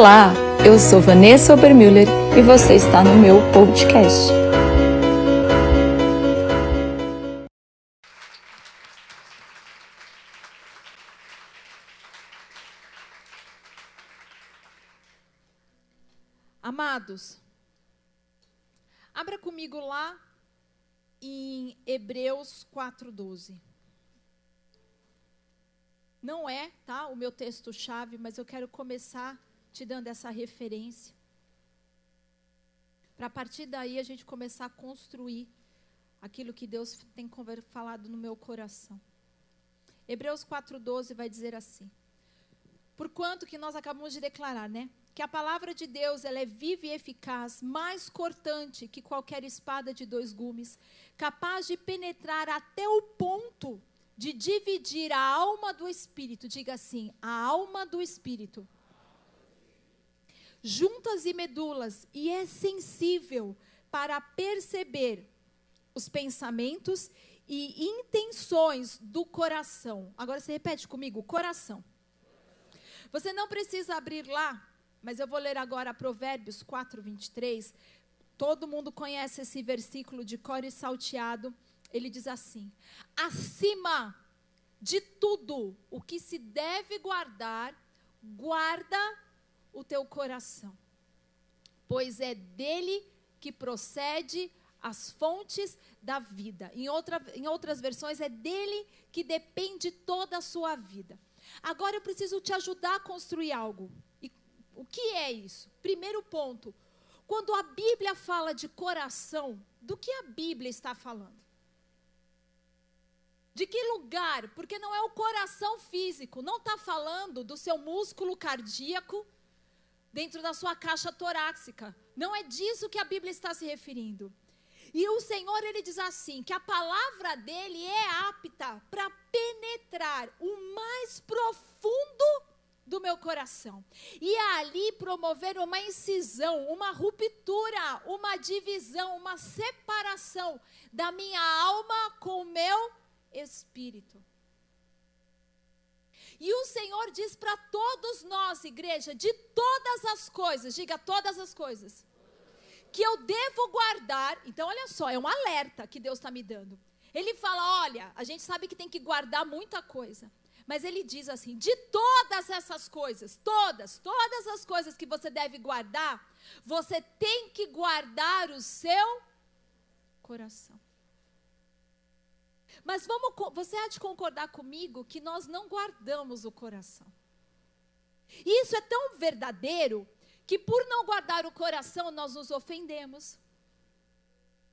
Olá, eu sou Vanessa Obermüller e você está no meu podcast. Amados, abra comigo lá em Hebreus 4:12. Não é, tá, o meu texto chave, mas eu quero começar te dando essa referência. Para a partir daí a gente começar a construir aquilo que Deus tem falado no meu coração. Hebreus 4:12 vai dizer assim: Porquanto que nós acabamos de declarar, né? Que a palavra de Deus, ela é viva e eficaz, mais cortante que qualquer espada de dois gumes, capaz de penetrar até o ponto de dividir a alma do espírito. Diga assim: a alma do espírito juntas e medulas, e é sensível para perceber os pensamentos e intenções do coração. Agora você repete comigo: coração. Você não precisa abrir lá, mas eu vou ler agora Provérbios 4, 23. Todo mundo conhece esse versículo de cor e salteado. Ele diz assim: acima de tudo o que se deve guardar, guarda o teu coração, pois é dele que procede as fontes da vida. Em, outra, em outras versões, é dele que depende toda a sua vida. Agora eu preciso te ajudar a construir algo. E o que é isso? Primeiro ponto: quando a Bíblia fala de coração, do que a Bíblia está falando? De que lugar? Porque não é o coração físico, não está falando do seu músculo cardíaco, dentro da sua caixa torácica. Não é disso que a Bíblia está se referindo. E o Senhor, ele diz assim: que a palavra dele é apta para penetrar o mais profundo do meu coração. E ali promover uma incisão, uma ruptura, uma divisão, uma separação da minha alma com o meu espírito. E o Senhor diz para todos nós, igreja, de todas as coisas, diga todas as coisas, que eu devo guardar. Então, olha só, é um alerta que Deus está me dando. Ele fala: olha, a gente sabe que tem que guardar muita coisa. Mas ele diz assim: de todas essas coisas, todas, todas as coisas que você deve guardar, você tem que guardar o seu coração. Mas vamos, você há de concordar comigo que nós não guardamos o coração. E isso é tão verdadeiro que por não guardar o coração nós nos ofendemos,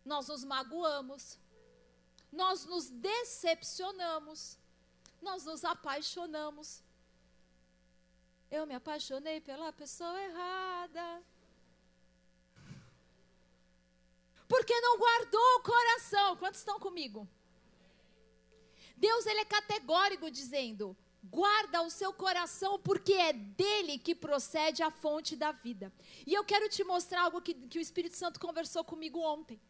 nós nos magoamos, nós nos decepcionamos, nós nos apaixonamos. Eu me apaixonei pela pessoa errada. Porque não guardou o coração. Quantos estão comigo? Deus ele é categórico dizendo: guarda o seu coração, porque é dele que procede a fonte da vida. E eu quero te mostrar algo que, que o Espírito Santo conversou comigo ontem.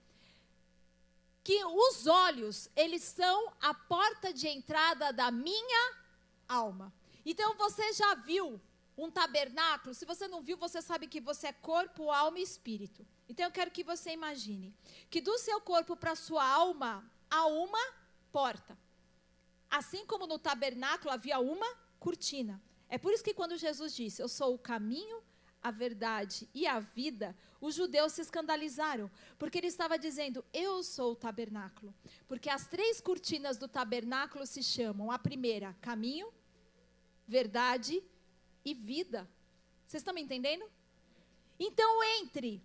Que os olhos, eles são a porta de entrada da minha alma. Então você já viu um tabernáculo? Se você não viu, você sabe que você é corpo, alma e espírito. Então eu quero que você imagine que do seu corpo para sua alma há uma porta. Assim como no tabernáculo havia uma cortina. É por isso que quando Jesus disse: Eu sou o caminho, a verdade e a vida, os judeus se escandalizaram, porque ele estava dizendo: Eu sou o tabernáculo. Porque as três cortinas do tabernáculo se chamam: a primeira, caminho, verdade e vida. Vocês estão me entendendo? Então, entre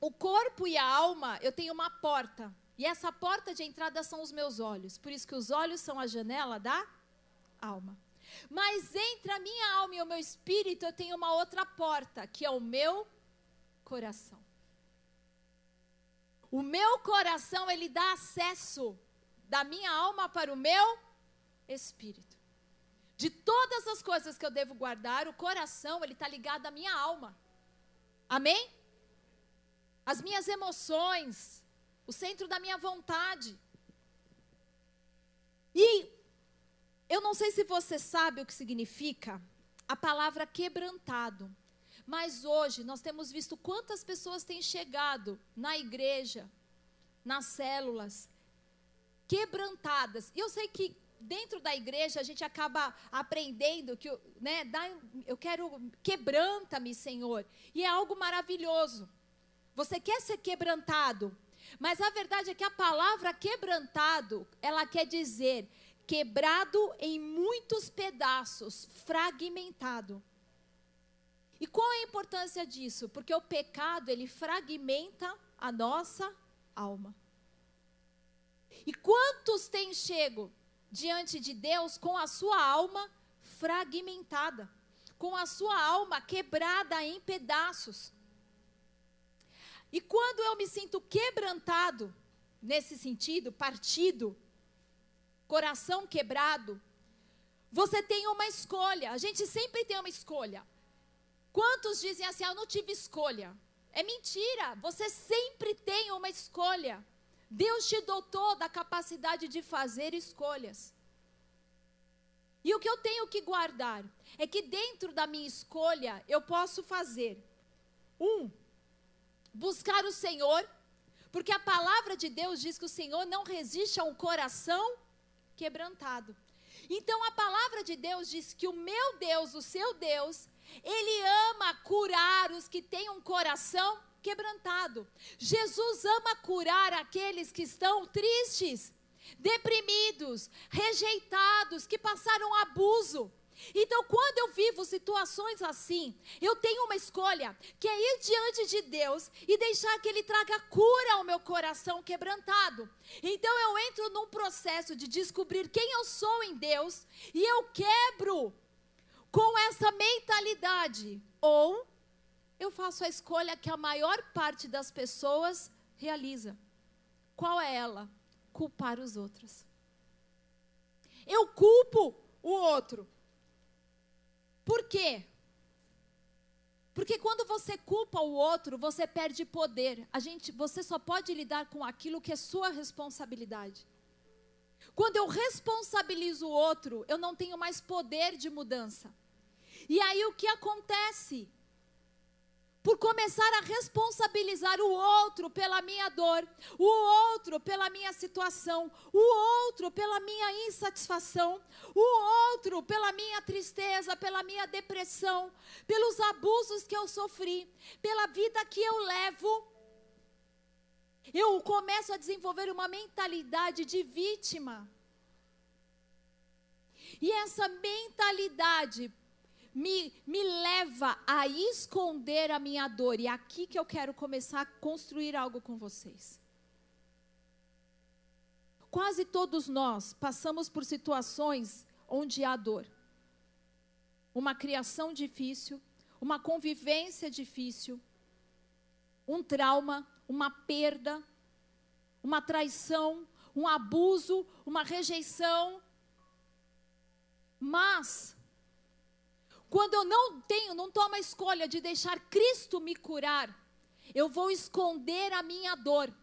o corpo e a alma, eu tenho uma porta. E essa porta de entrada são os meus olhos. Por isso que os olhos são a janela da alma. Mas entre a minha alma e o meu espírito eu tenho uma outra porta, que é o meu coração. O meu coração, ele dá acesso da minha alma para o meu espírito. De todas as coisas que eu devo guardar, o coração, ele está ligado à minha alma. Amém? As minhas emoções, o centro da minha vontade. E eu não sei se você sabe o que significa a palavra quebrantado, Mas hoje nós temos visto quantas pessoas têm chegado na igreja, nas células, quebrantadas. E eu sei que dentro da igreja a gente acaba aprendendo que, né, dá, eu quero quebranta-me, Senhor. E é algo maravilhoso. Você quer ser quebrantado, mas a verdade é que a palavra quebrantado, ela quer dizer quebrado em muitos pedaços, fragmentado. E qual é a importância disso? Porque o pecado, ele fragmenta a nossa alma. E quantos têm chego diante de Deus com a sua alma fragmentada, com a sua alma quebrada em pedaços? E quando eu me sinto quebrantado, nesse sentido, partido, coração quebrado, você tem uma escolha. A gente sempre tem uma escolha. Quantos dizem assim: ah, eu não tive escolha? É mentira. Você sempre tem uma escolha. Deus te dotou da capacidade de fazer escolhas. E o que eu tenho que guardar é que dentro da minha escolha eu posso fazer um buscar o Senhor, porque a palavra de Deus diz que o Senhor não resiste a um coração quebrantado. Então a palavra de Deus diz que o meu Deus, o seu Deus, ele ama curar os que têm um coração quebrantado. Jesus ama curar aqueles que estão tristes, deprimidos, rejeitados, que passaram abuso. Então, quando eu vivo situações assim, eu tenho uma escolha, que é ir diante de Deus e deixar que Ele traga cura ao meu coração quebrantado. Então, eu entro num processo de descobrir quem eu sou em Deus e eu quebro com essa mentalidade. Ou eu faço a escolha que a maior parte das pessoas realiza. Qual é ela? Culpar os outros. Eu culpo o outro. Por quê? Porque quando você culpa o outro, você perde poder. A gente, você só pode lidar com aquilo que é sua responsabilidade. Quando eu responsabilizo o outro, eu não tenho mais poder de mudança. E aí o que acontece? Por começar a responsabilizar o outro pela minha dor, o outro pela minha situação, o outro pela minha insatisfação, o outro pela minha tristeza, pela minha depressão, pelos abusos que eu sofri, pela vida que eu levo. Eu começo a desenvolver uma mentalidade de vítima. E essa mentalidade me, me leva a esconder a minha dor. E é aqui que eu quero começar a construir algo com vocês. Quase todos nós passamos por situações onde há dor. Uma criação difícil, uma convivência difícil, um trauma, uma perda, uma traição, um abuso, uma rejeição. Mas quando eu não tenho, não tomo a escolha de deixar Cristo me curar, eu vou esconder a minha dor.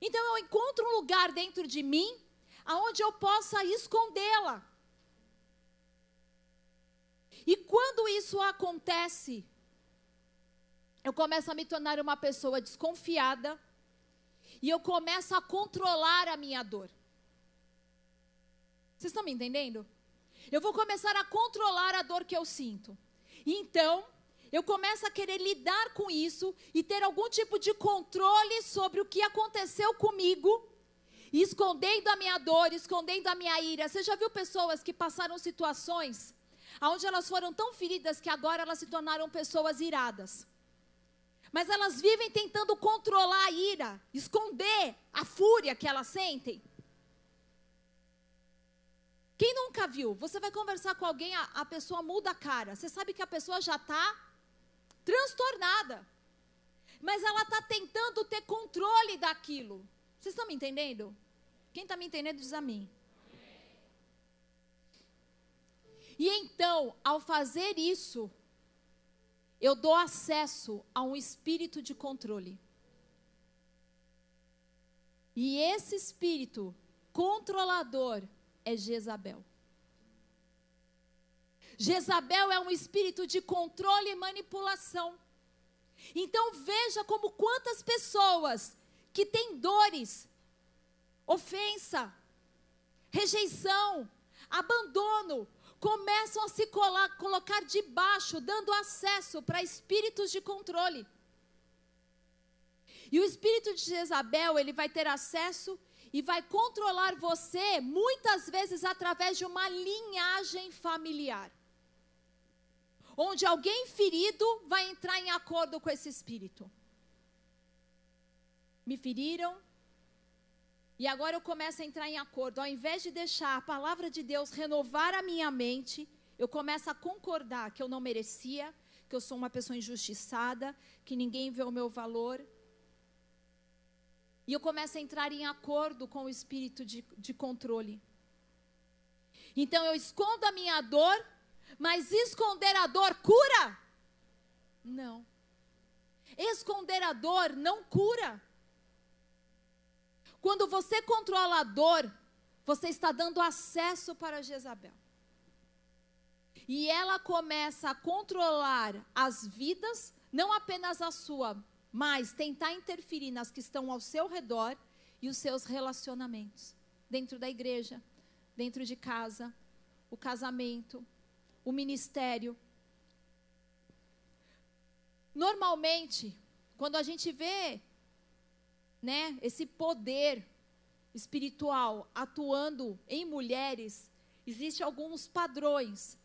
Então eu encontro um lugar dentro de mim aonde eu possa escondê-la. E quando isso acontece, eu começo a me tornar uma pessoa desconfiada e eu começo a controlar a minha dor. Vocês estão me entendendo? Eu vou começar a controlar a dor que eu sinto. Então, eu começo a querer lidar com isso e ter algum tipo de controle sobre o que aconteceu comigo, escondendo a minha dor, escondendo a minha ira. Você já viu pessoas que passaram situações onde elas foram tão feridas que agora elas se tornaram pessoas iradas? Mas elas vivem tentando controlar a ira, esconder a fúria que elas sentem. Quem nunca viu? Você vai conversar com alguém, a, a pessoa muda a cara. Você sabe que a pessoa já está transtornada. Mas ela está tentando ter controle daquilo. Vocês estão me entendendo? Quem está me entendendo diz a mim. E então, ao fazer isso, eu dou acesso a um espírito de controle. E esse espírito controlador é Jezabel. Jezabel é um espírito de controle e manipulação. Então veja como quantas pessoas que têm dores, ofensa, rejeição, abandono, começam a se colar, colocar debaixo, dando acesso para espíritos de controle. E o espírito de Jezabel, ele vai ter acesso e vai controlar você, muitas vezes através de uma linhagem familiar. Onde alguém ferido vai entrar em acordo com esse espírito. Me feriram, e agora eu começo a entrar em acordo. Ao invés de deixar a palavra de Deus renovar a minha mente, eu começo a concordar que eu não merecia, que eu sou uma pessoa injustiçada, que ninguém vê o meu valor. E eu começo a entrar em acordo com o espírito de, de controle. Então eu escondo a minha dor, mas esconder a dor cura? Não. Esconder a dor não cura. Quando você controla a dor, você está dando acesso para Jezabel. E ela começa a controlar as vidas, não apenas a sua, mas tentar interferir nas que estão ao seu redor e os seus relacionamentos. Dentro da igreja, dentro de casa, o casamento, o ministério. Normalmente, quando a gente vê né, esse poder espiritual atuando em mulheres, existem alguns padrões.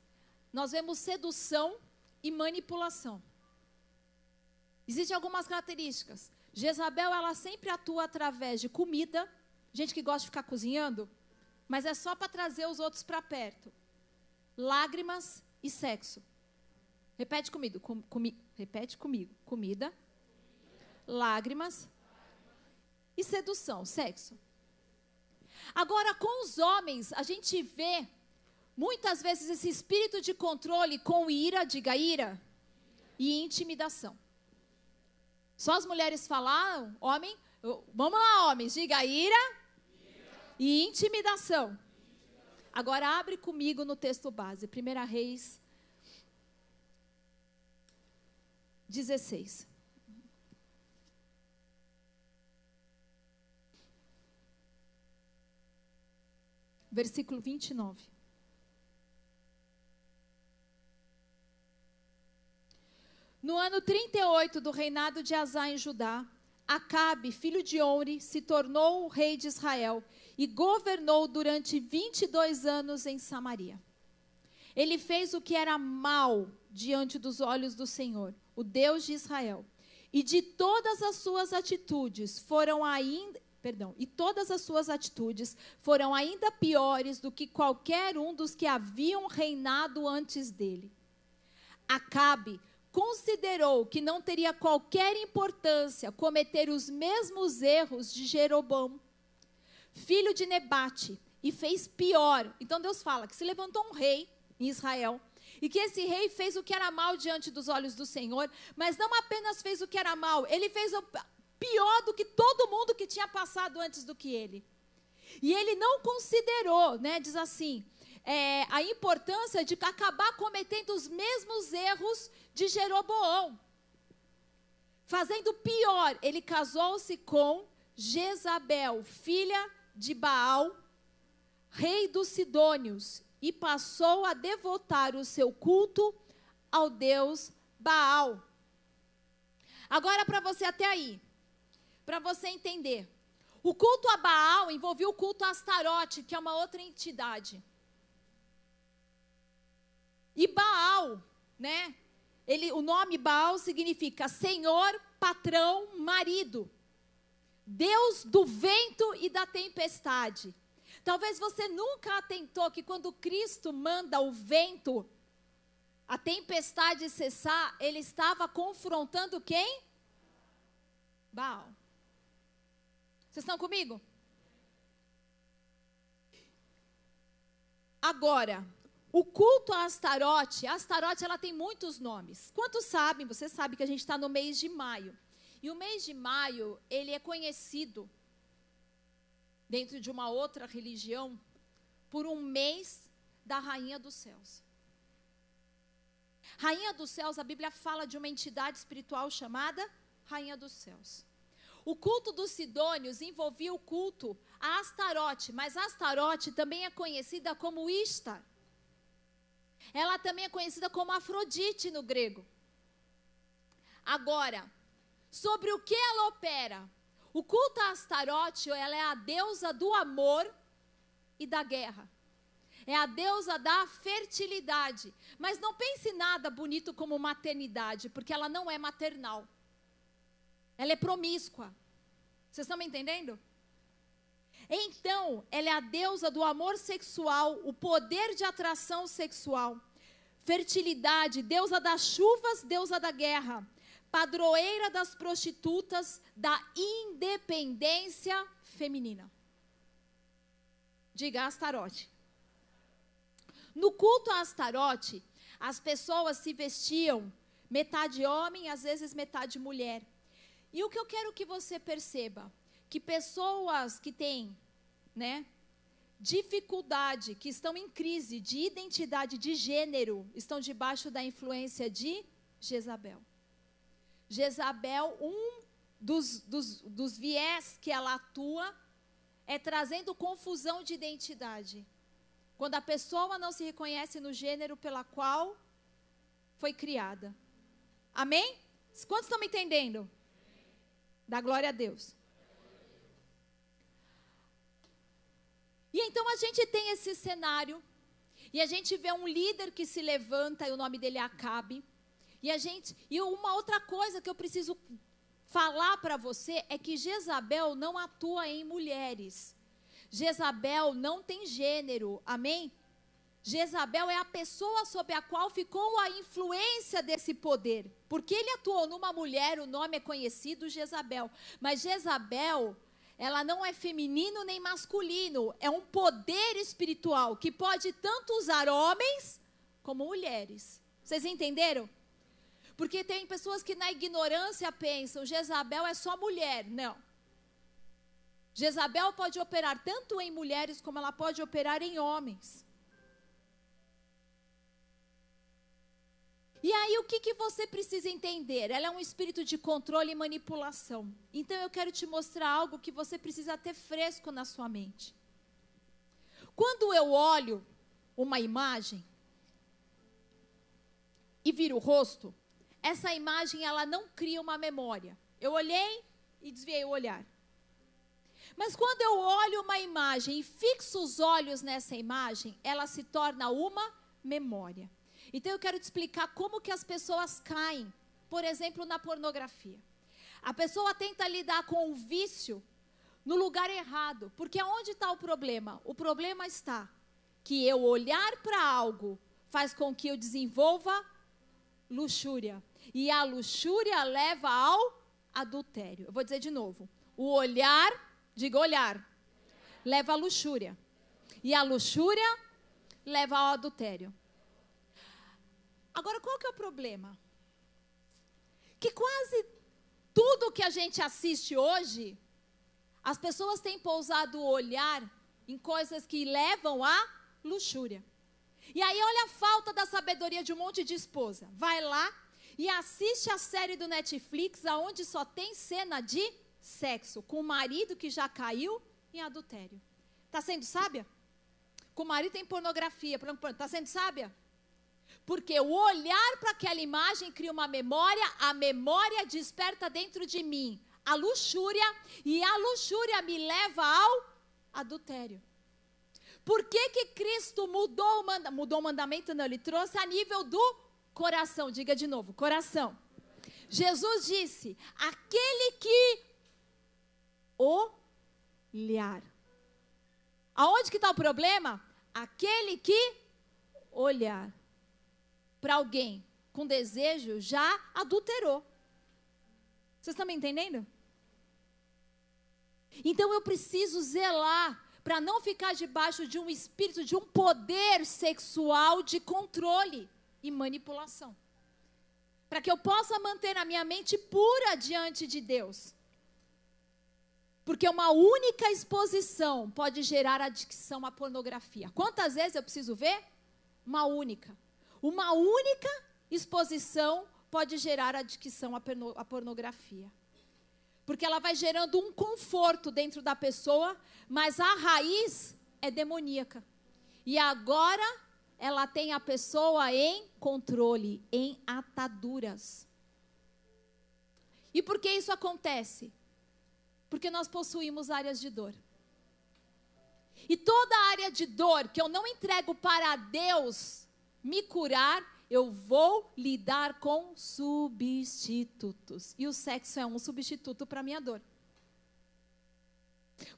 Nós vemos sedução e manipulação. Existem algumas características. Jezabel, ela sempre atua através de comida, gente que gosta de ficar cozinhando, mas é só para trazer os outros para perto. Lágrimas e sexo. Repete comigo, com, repete comigo. Comida, lágrimas e sedução, sexo. Agora, com os homens, a gente vê muitas vezes esse espírito de controle com ira, diga ira, e intimidação. Só as mulheres falaram, homem, vamos lá, homens, diga ira, ira. e intimidação. Agora abre comigo no texto base, 1 Reis 16. versículo 29. No ano 38 do reinado de Azá em Judá, Acabe, filho de Onre, se tornou o rei de Israel e governou durante 22 anos em Samaria. Ele fez o que era mal diante dos olhos do Senhor, o Deus de Israel. E de todas as suas atitudes foram ainda perdão, e todas as suas atitudes foram ainda piores do que qualquer um dos que haviam reinado antes dele. Acabe considerou que não teria qualquer importância cometer os mesmos erros de Jeroboão, filho de Nebate, e fez pior. Então Deus fala que se levantou um rei em Israel e que esse rei fez o que era mal diante dos olhos do Senhor, mas não apenas fez o que era mal, ele fez o pior do que todo mundo que tinha passado antes do que ele. E ele não considerou, né, diz assim, é, a importância de acabar cometendo os mesmos erros de Jeroboão. Fazendo pior, ele casou-se com Jezabel, filha de Baal, rei dos Sidônios, e passou a devotar o seu culto ao deus Baal. Agora, para você até aí, para você entender. O culto a Baal envolvia o culto a Astarote, que é uma outra entidade. E Baal, né? Ele, o nome Baal significa Senhor, patrão, marido. Deus do vento e da tempestade. Talvez você nunca atentou que quando Cristo manda o vento, a tempestade cessar, ele estava confrontando quem? Baal. Vocês estão comigo? Agora, o culto a Astarote, a Astarote ela tem muitos nomes. Quantos sabem? Você sabe que a gente está no mês de maio. E o mês de maio, ele é conhecido, dentro de uma outra religião, por um mês da rainha dos céus. Rainha dos céus, a Bíblia fala de uma entidade espiritual chamada Rainha dos céus. O culto dos Sidônios envolvia o culto a Astarote, mas Astarote também é conhecida como Istar. Ela também é conhecida como Afrodite no grego. Agora, sobre o que ela opera? O culto a Astarote, ela é a deusa do amor e da guerra. É a deusa da fertilidade. Mas não pense nada bonito como maternidade, porque ela não é maternal. Ela é promíscua. Vocês estão me entendendo? Então, ela é a deusa do amor sexual, o poder de atração sexual, fertilidade, deusa das chuvas, deusa da guerra, padroeira das prostitutas, da independência feminina. Diga Astarote. No culto a Astarote, as pessoas se vestiam metade homem, às vezes metade mulher. E o que eu quero que você perceba, que pessoas que têm, né, dificuldade, que estão em crise de identidade de gênero, estão debaixo da influência de Jezabel. Jezabel, um dos, dos, dos viés que ela atua é trazendo confusão de identidade. Quando a pessoa não se reconhece no gênero pela qual foi criada. Amém? Quantos estão me entendendo? Dá glória a Deus. E então a gente tem esse cenário, e a gente vê um líder que se levanta, e o nome dele é Acabe. E a gente, e uma outra coisa que eu preciso falar para você é que Jezabel não atua em mulheres. Jezabel não tem gênero. Amém? Jezabel é a pessoa sob a qual ficou a influência desse poder. Porque ele atuou numa mulher, o nome é conhecido Jezabel. Mas Jezabel ela não é feminino nem masculino, é um poder espiritual que pode tanto usar homens como mulheres. Vocês entenderam? Porque tem pessoas que na ignorância pensam, Jezabel é só mulher. Não. Jezabel pode operar tanto em mulheres como ela pode operar em homens. E aí, o que, que você precisa entender? Ela é um espírito de controle e manipulação. Então, eu quero te mostrar algo que você precisa ter fresco na sua mente. Quando eu olho uma imagem e viro o rosto, essa imagem ela não cria uma memória. Eu olhei e desviei o olhar. Mas quando eu olho uma imagem e fixo os olhos nessa imagem, ela se torna uma memória. Então eu quero te explicar como que as pessoas caem, por exemplo, na pornografia. A pessoa tenta lidar com o vício no lugar errado, porque onde está o problema? O problema está que eu olhar para algo faz com que eu desenvolva luxúria. E a luxúria leva ao adultério. Eu vou dizer de novo. O olhar, diga olhar, leva à luxúria. E a luxúria leva ao adultério. Agora, qual que é o problema? Que quase tudo que a gente assiste hoje, as pessoas têm pousado o olhar em coisas que levam à luxúria. E aí, olha a falta da sabedoria de um monte de esposa. Vai lá e assiste a série do Netflix, aonde só tem cena de sexo, com o marido que já caiu em adultério. Está sendo sábia? Com o marido tem pornografia. Está sendo sábia? Porque o olhar para aquela imagem cria uma memória, a memória desperta dentro de mim a luxúria, e a luxúria me leva ao adultério. Por que, que Cristo mudou o, manda mudou o mandamento? Não, ele trouxe a nível do coração. Diga de novo, coração. Jesus disse: aquele que olhar. Aonde que está o problema? Aquele que olhar para alguém com desejo já adulterou. Vocês estão me entendendo? Então eu preciso zelar para não ficar debaixo de um espírito, de um poder sexual de controle e manipulação. Para que eu possa manter a minha mente pura diante de Deus. Porque uma única exposição pode gerar adicção à pornografia. Quantas vezes eu preciso ver? Uma única. Uma única exposição pode gerar adicção à pornografia. Porque ela vai gerando um conforto dentro da pessoa, mas a raiz é demoníaca. E agora ela tem a pessoa em controle, em ataduras. E por que isso acontece? Porque nós possuímos áreas de dor. E toda área de dor que eu não entrego para Deus me curar, eu vou lidar com substitutos. E o sexo é um substituto para a minha dor.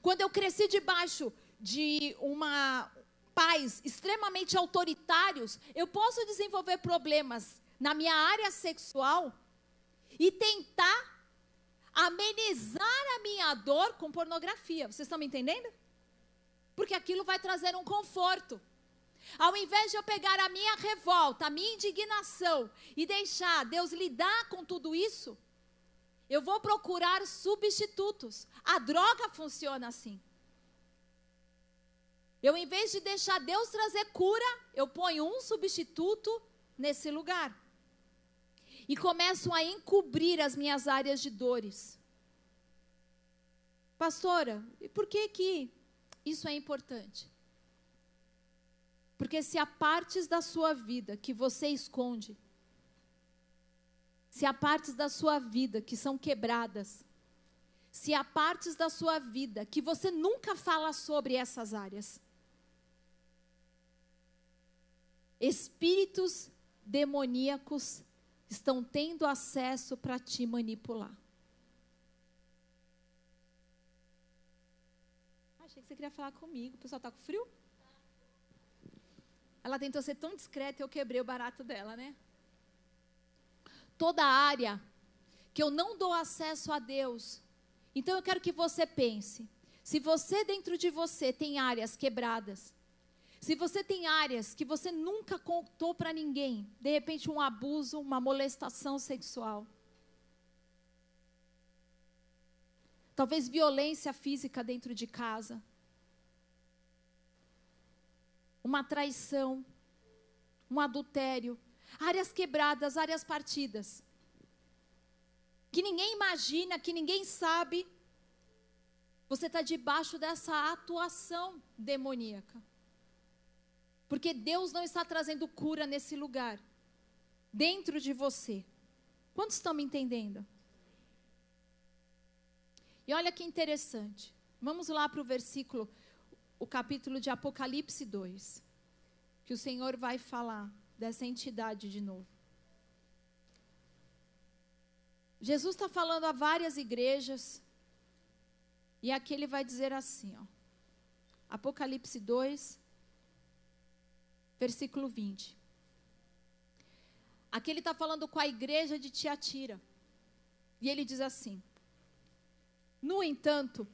Quando eu cresci debaixo de uma pais extremamente autoritários, eu posso desenvolver problemas na minha área sexual e tentar amenizar a minha dor com pornografia. Vocês estão me entendendo? Porque aquilo vai trazer um conforto. Ao invés de eu pegar a minha revolta, a minha indignação e deixar Deus lidar com tudo isso, eu vou procurar substitutos. A droga funciona assim. Eu, em vez de deixar Deus trazer cura, eu ponho um substituto nesse lugar. E começo a encobrir as minhas áreas de dores. Pastora, e por que que isso é importante? Porque se há partes da sua vida que você esconde, se há partes da sua vida que são quebradas, se há partes da sua vida que você nunca fala sobre essas áreas, espíritos demoníacos estão tendo acesso para te manipular. Achei que você queria falar comigo. O pessoal está com frio? Ela tentou ser tão discreta e eu quebrei o barato dela, né? Toda área que eu não dou acesso a Deus. Então eu quero que você pense. Se você dentro de você tem áreas quebradas, se você tem áreas que você nunca contou para ninguém, de repente um abuso, uma molestação sexual, talvez violência física dentro de casa, uma traição, um adultério, áreas quebradas, áreas partidas, que ninguém imagina, que ninguém sabe, você está debaixo dessa atuação demoníaca. Porque Deus não está trazendo cura nesse lugar, dentro de você. Quantos estão me entendendo? E olha que interessante. Vamos lá para o versículo, o capítulo de Apocalipse 2. Que o Senhor vai falar dessa entidade de novo. Jesus está falando a várias igrejas. E aqui ele vai dizer assim, ó. Apocalipse 2, versículo 20. Aqui ele está falando com a igreja de Tiatira. E ele diz assim: no entanto,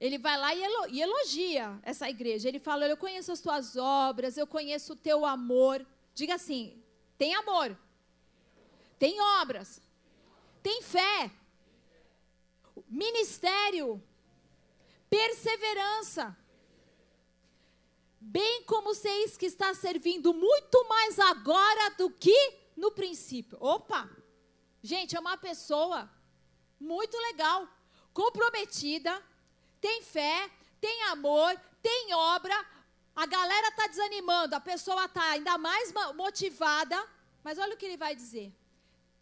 ele vai lá e elogia essa igreja. Ele fala: Eu conheço as tuas obras, eu conheço o teu amor. Diga assim: tem amor, tem obras, tem fé, ministério, perseverança. Bem como vocês que está servindo muito mais agora do que no princípio. Opa! Gente, é uma pessoa muito legal, comprometida, tem fé, tem amor, tem obra. A galera está desanimando, a pessoa está ainda mais motivada. Mas olha o que ele vai dizer: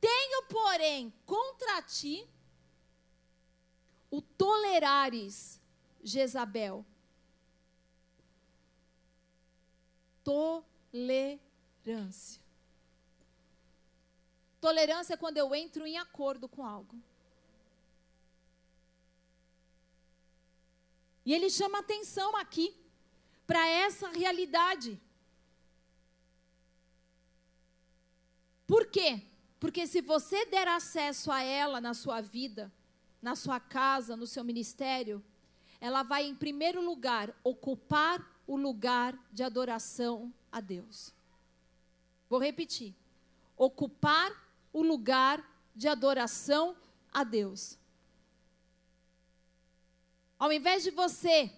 Tenho, porém, contra ti o tolerares Jezabel. Tolerância. Tolerância é quando eu entro em acordo com algo. E ele chama atenção aqui para essa realidade. Por quê? Porque se você der acesso a ela na sua vida, na sua casa, no seu ministério, ela vai, em primeiro lugar, ocupar o lugar de adoração a Deus. Vou repetir: ocupar o lugar de adoração a Deus. Ao invés de você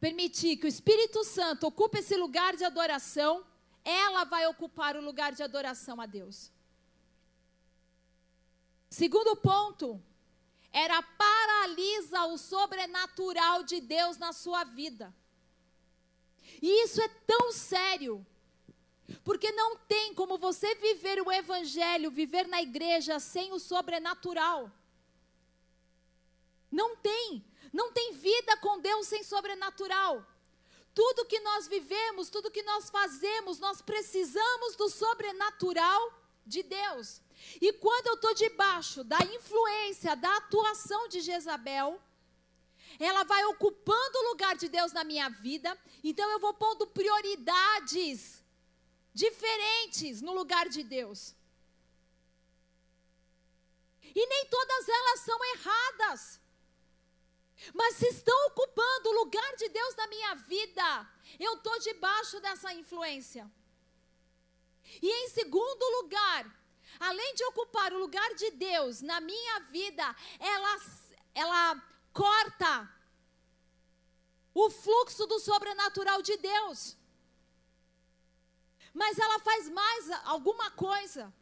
permitir que o Espírito Santo ocupe esse lugar de adoração, ela vai ocupar o lugar de adoração a Deus. Segundo ponto, era paralisa o sobrenatural de Deus na sua vida. E isso é tão sério, porque não tem como você viver o evangelho, viver na igreja sem o sobrenatural. Não tem, não tem vida com Deus sem sobrenatural. Tudo que nós vivemos, tudo que nós fazemos, nós precisamos do sobrenatural de Deus. E quando eu estou debaixo da influência, da atuação de Jezabel, ela vai ocupando o lugar de Deus na minha vida, então eu vou pondo prioridades diferentes no lugar de Deus. E nem todas elas são erradas. Mas se estão ocupando o lugar de Deus na minha vida, eu estou debaixo dessa influência. E em segundo lugar, além de ocupar o lugar de Deus na minha vida, ela, ela corta o fluxo do sobrenatural de Deus. Mas ela faz mais alguma coisa.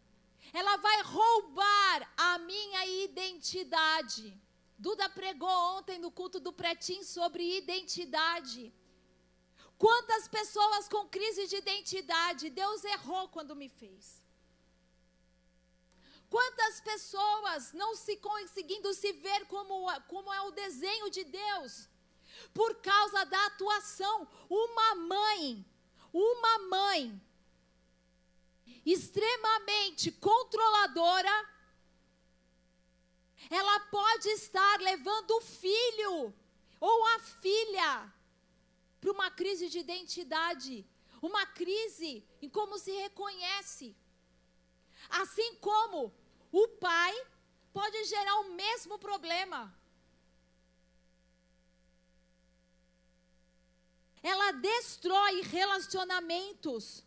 Ela vai roubar a minha identidade. Duda pregou ontem no culto do Pretim sobre identidade. Quantas pessoas com crise de identidade, Deus errou quando me fez. Quantas pessoas não se conseguindo se ver como, como é o desenho de Deus, por causa da atuação. Uma mãe, uma mãe extremamente controladora, ela pode estar levando o filho ou a filha para uma crise de identidade, uma crise em como se reconhece. Assim como o pai pode gerar o mesmo problema. Ela destrói relacionamentos,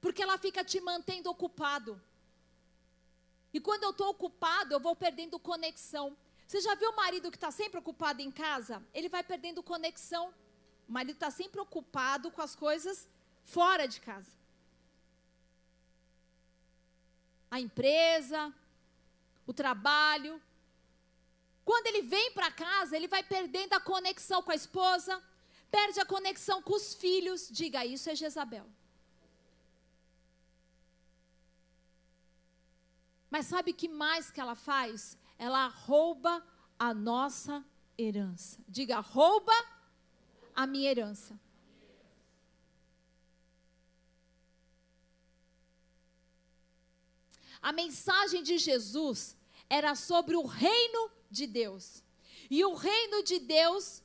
porque ela fica te mantendo ocupado. E quando eu estou ocupado, eu vou perdendo conexão. Você já viu o marido que está sempre ocupado em casa? Ele vai perdendo conexão. O marido está sempre ocupado com as coisas fora de casa. A empresa, o trabalho. Quando ele vem para casa, ele vai perdendo a conexão com a esposa, perde a conexão com os filhos. Diga, isso é Jezabel. Mas sabe que mais que ela faz? Ela rouba a nossa herança. Diga, rouba a minha herança. A mensagem de Jesus era sobre o reino de Deus. E o reino de Deus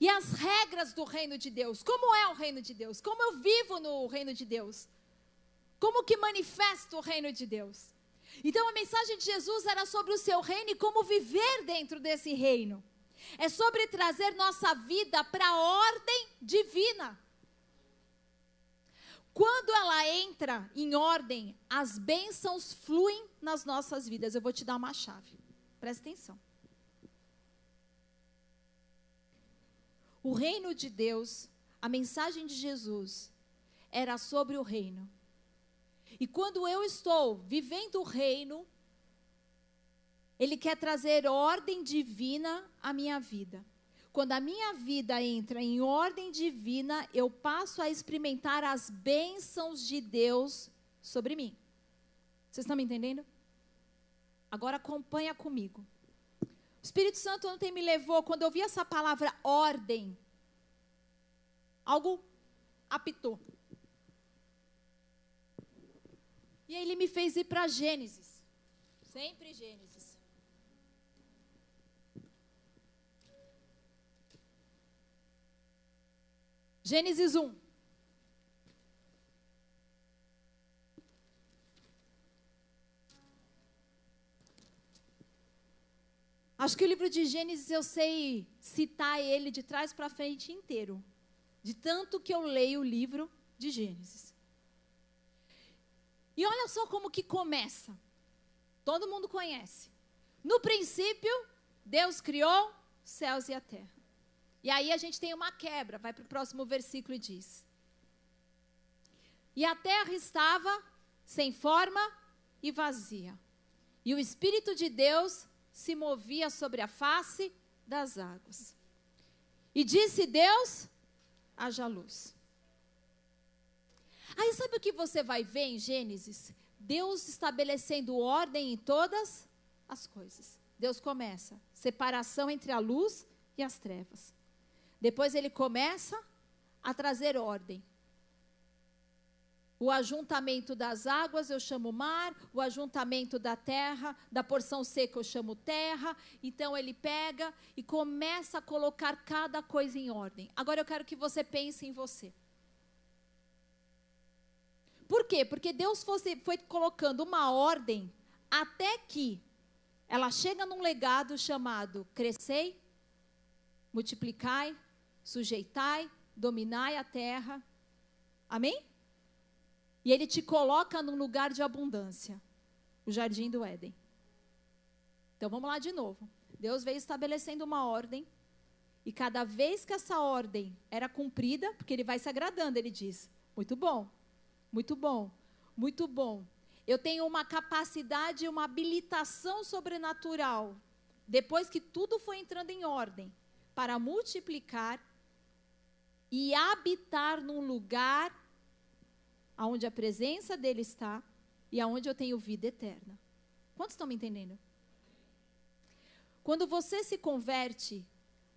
e as regras do reino de Deus. Como é o reino de Deus? Como eu vivo no reino de Deus? Como que manifesta o reino de Deus? Então a mensagem de Jesus era sobre o seu reino e como viver dentro desse reino. É sobre trazer nossa vida para a ordem divina. Quando ela entra em ordem, as bênçãos fluem nas nossas vidas. Eu vou te dar uma chave. Presta atenção. O reino de Deus, a mensagem de Jesus, era sobre o reino. E quando eu estou vivendo o reino, Ele quer trazer ordem divina à minha vida. Quando a minha vida entra em ordem divina, eu passo a experimentar as bênçãos de Deus sobre mim. Vocês estão me entendendo? Agora acompanha comigo. O Espírito Santo ontem me levou, quando eu vi essa palavra ordem, algo apitou. E ele me fez ir para Gênesis. Sempre Gênesis. Gênesis 1. Acho que o livro de Gênesis eu sei citar ele de trás para frente inteiro. De tanto que eu leio o livro de Gênesis. E olha só como que começa. Todo mundo conhece. No princípio, Deus criou céus e a terra. E aí a gente tem uma quebra, vai para o próximo versículo e diz: E a terra estava sem forma e vazia. E o Espírito de Deus se movia sobre a face das águas. E disse Deus: haja luz. Aí sabe o que você vai ver em Gênesis? Deus estabelecendo ordem em todas as coisas. Deus começa separação entre a luz e as trevas. Depois ele começa a trazer ordem. O ajuntamento das águas eu chamo mar, o ajuntamento da terra, da porção seca eu chamo terra. Então ele pega e começa a colocar cada coisa em ordem. Agora eu quero que você pense em você. Por quê? Porque Deus fosse, foi colocando uma ordem até que ela chega num legado chamado crescei, multiplicai, sujeitai, dominai a terra. Amém? E ele te coloca num lugar de abundância o jardim do Éden. Então vamos lá de novo. Deus veio estabelecendo uma ordem. E cada vez que essa ordem era cumprida, porque ele vai se agradando, ele diz: muito bom, muito bom, muito bom. Eu tenho uma capacidade, uma habilitação sobrenatural, depois que tudo foi entrando em ordem, para multiplicar e habitar num lugar aonde a presença dele está e aonde eu tenho vida eterna. Quantos estão me entendendo? Quando você se converte,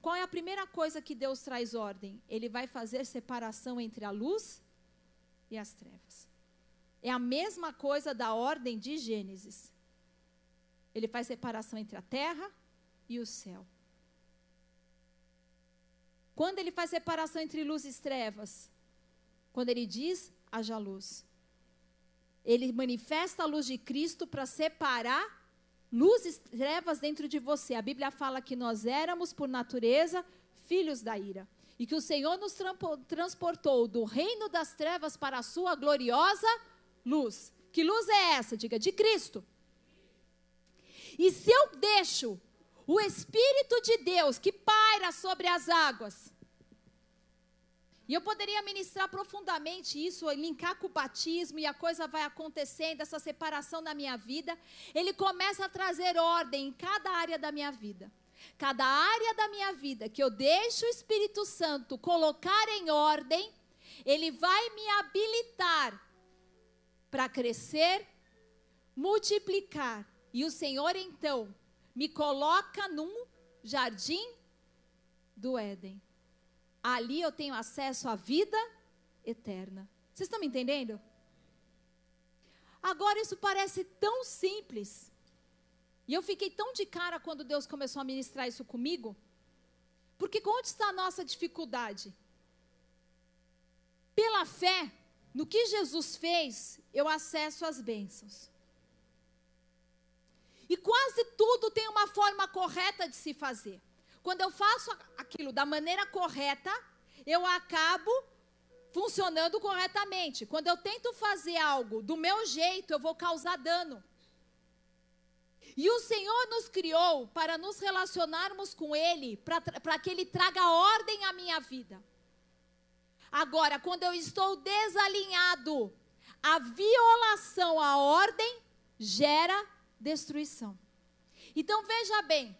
qual é a primeira coisa que Deus traz ordem? Ele vai fazer separação entre a luz e as trevas. É a mesma coisa da ordem de Gênesis. Ele faz separação entre a terra e o céu. Quando ele faz separação entre luz e trevas? Quando ele diz, haja luz. Ele manifesta a luz de Cristo para separar luz e trevas dentro de você. A Bíblia fala que nós éramos, por natureza, filhos da ira. E que o Senhor nos transportou do reino das trevas para a sua gloriosa luz. Que luz é essa? Diga, de Cristo. E se eu deixo o Espírito de Deus que paira sobre as águas. E eu poderia ministrar profundamente isso, linkar com o batismo e a coisa vai acontecendo, essa separação na minha vida. Ele começa a trazer ordem em cada área da minha vida. Cada área da minha vida que eu deixo o Espírito Santo colocar em ordem, ele vai me habilitar para crescer, multiplicar. E o Senhor então me coloca num jardim do Éden. Ali eu tenho acesso à vida eterna. Vocês estão me entendendo? Agora isso parece tão simples. E eu fiquei tão de cara quando Deus começou a ministrar isso comigo. Porque onde está a nossa dificuldade? Pela fé, no que Jesus fez, eu acesso às bênçãos. E quase tudo tem uma forma correta de se fazer. Quando eu faço aquilo da maneira correta, eu acabo funcionando corretamente. Quando eu tento fazer algo do meu jeito, eu vou causar dano. E o Senhor nos criou para nos relacionarmos com Ele, para que Ele traga ordem à minha vida. Agora, quando eu estou desalinhado, a violação à ordem gera destruição. Então veja bem,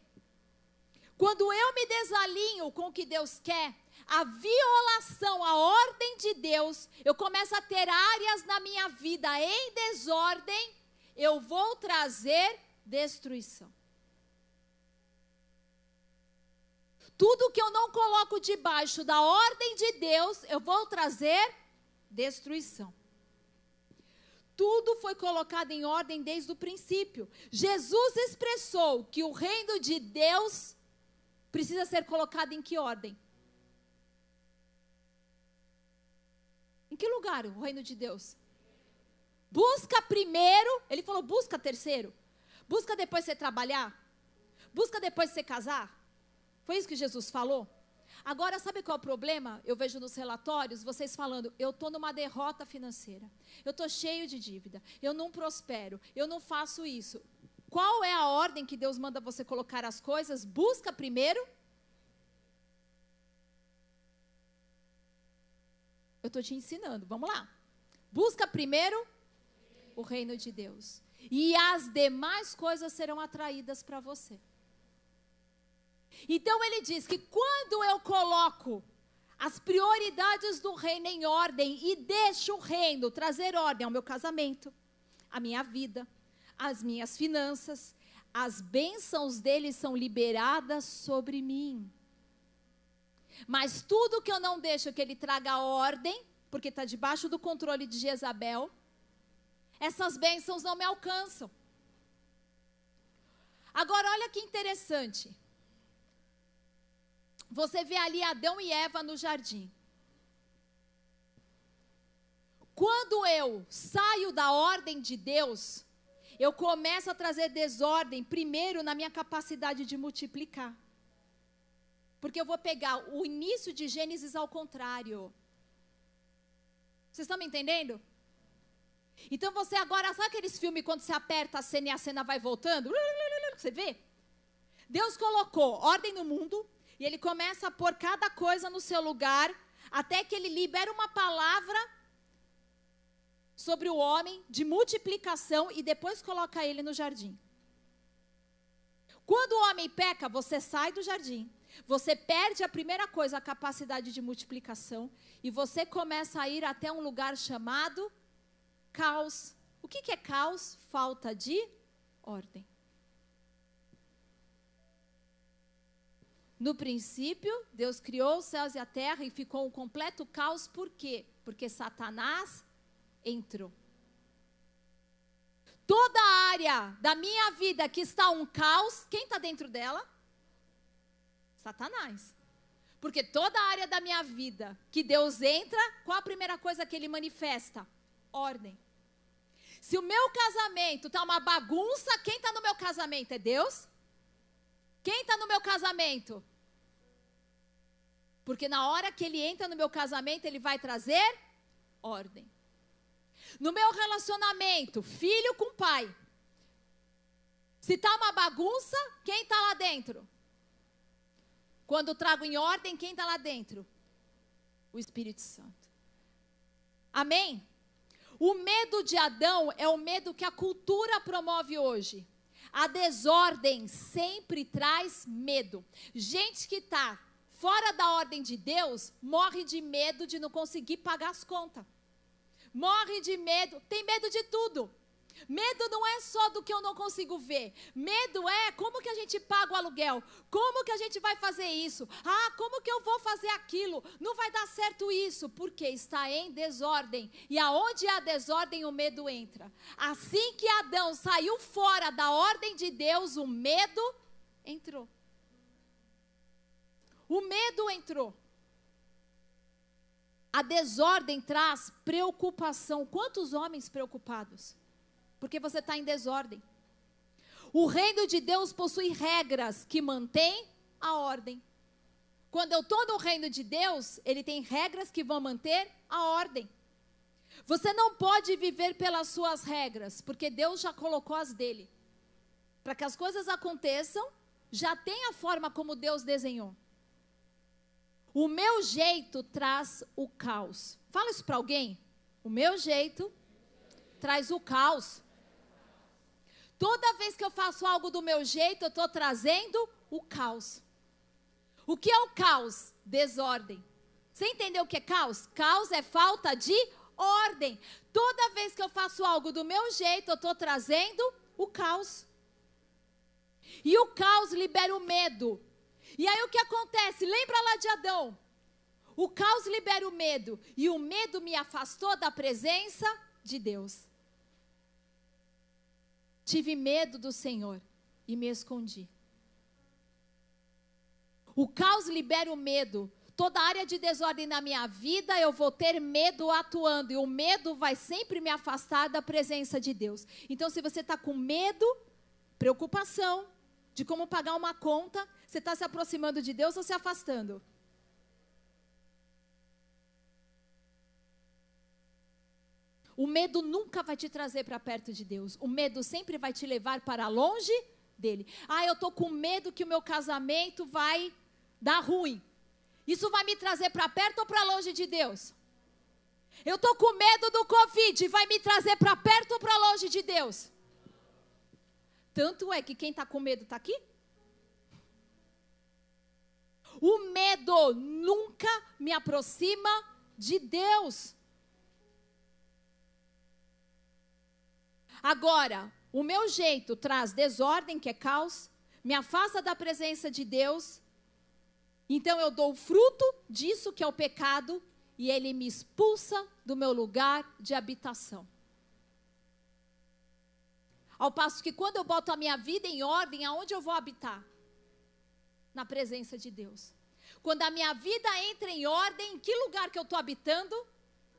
quando eu me desalinho com o que Deus quer, a violação à ordem de Deus, eu começo a ter áreas na minha vida em desordem, eu vou trazer destruição. Tudo que eu não coloco debaixo da ordem de Deus, eu vou trazer destruição. Tudo foi colocado em ordem desde o princípio. Jesus expressou que o reino de Deus precisa ser colocado em que ordem? Em que lugar o reino de Deus? Busca primeiro, ele falou busca terceiro. Busca depois você trabalhar. Busca depois você casar. Foi isso que Jesus falou? Agora, sabe qual é o problema? Eu vejo nos relatórios vocês falando: eu estou numa derrota financeira, eu estou cheio de dívida, eu não prospero, eu não faço isso. Qual é a ordem que Deus manda você colocar as coisas? Busca primeiro. Eu estou te ensinando, vamos lá. Busca primeiro o reino de Deus. E as demais coisas serão atraídas para você. Então ele diz que quando eu coloco as prioridades do reino em ordem e deixo o reino trazer ordem ao meu casamento, à minha vida, às minhas finanças, as bênçãos dele são liberadas sobre mim. Mas tudo que eu não deixo que ele traga ordem, porque está debaixo do controle de Jezabel, essas bênçãos não me alcançam. Agora, olha que interessante. Você vê ali Adão e Eva no jardim. Quando eu saio da ordem de Deus, eu começo a trazer desordem, primeiro na minha capacidade de multiplicar. Porque eu vou pegar o início de Gênesis ao contrário. Vocês estão me entendendo? Então você agora, sabe aqueles filmes quando você aperta a cena e a cena vai voltando? Você vê? Deus colocou ordem no mundo, e ele começa a pôr cada coisa no seu lugar, até que ele libera uma palavra sobre o homem de multiplicação e depois coloca ele no jardim. Quando o homem peca, você sai do jardim. Você perde a primeira coisa, a capacidade de multiplicação, e você começa a ir até um lugar chamado caos. O que, que é caos? Falta de ordem. No princípio, Deus criou os céus e a terra e ficou um completo caos, por quê? Porque Satanás entrou. Toda área da minha vida que está um caos, quem está dentro dela? Satanás. Porque toda área da minha vida que Deus entra, qual a primeira coisa que ele manifesta? Ordem. Se o meu casamento está uma bagunça, quem está no meu casamento? É Deus? Quem está no meu casamento? Porque na hora que ele entra no meu casamento, ele vai trazer ordem. No meu relacionamento, filho com pai. Se está uma bagunça, quem está lá dentro? Quando trago em ordem, quem está lá dentro? O Espírito Santo. Amém? O medo de Adão é o medo que a cultura promove hoje. A desordem sempre traz medo. Gente que está fora da ordem de Deus, morre de medo de não conseguir pagar as contas. Morre de medo, tem medo de tudo. Medo não é só do que eu não consigo ver. Medo é como que a gente paga o aluguel? Como que a gente vai fazer isso? Ah, como que eu vou fazer aquilo? Não vai dar certo isso, porque está em desordem. E aonde há desordem, o medo entra. Assim que Adão saiu fora da ordem de Deus, o medo entrou. O medo entrou. A desordem traz preocupação. Quantos homens preocupados? Porque você está em desordem. O reino de Deus possui regras que mantêm a ordem. Quando eu estou no reino de Deus, ele tem regras que vão manter a ordem. Você não pode viver pelas suas regras, porque Deus já colocou as dele. Para que as coisas aconteçam, já tem a forma como Deus desenhou. O meu jeito traz o caos. Fala isso para alguém. O meu jeito traz o caos. Toda vez que eu faço algo do meu jeito, eu estou trazendo o caos. O que é o caos? Desordem. Você entendeu o que é caos? Caos é falta de ordem. Toda vez que eu faço algo do meu jeito, eu estou trazendo o caos. E o caos libera o medo. E aí o que acontece? Lembra lá de Adão? O caos libera o medo, e o medo me afastou da presença de Deus. Tive medo do Senhor e me escondi. O caos libera o medo. Toda área de desordem na minha vida, eu vou ter medo atuando. E o medo vai sempre me afastar da presença de Deus. Então, se você está com medo, preocupação de como pagar uma conta, você está se aproximando de Deus ou se afastando? O medo nunca vai te trazer para perto de Deus. O medo sempre vai te levar para longe dele. Ah, eu estou com medo que o meu casamento vai dar ruim. Isso vai me trazer para perto ou para longe de Deus? Eu estou com medo do Covid, vai me trazer para perto ou para longe de Deus? Tanto é que quem está com medo está aqui? O medo nunca me aproxima de Deus. Agora, o meu jeito traz desordem, que é caos, me afasta da presença de Deus. Então eu dou fruto disso que é o pecado e ele me expulsa do meu lugar de habitação. Ao passo que quando eu boto a minha vida em ordem, aonde eu vou habitar? na presença de Deus. Quando a minha vida entra em ordem, em que lugar que eu estou habitando?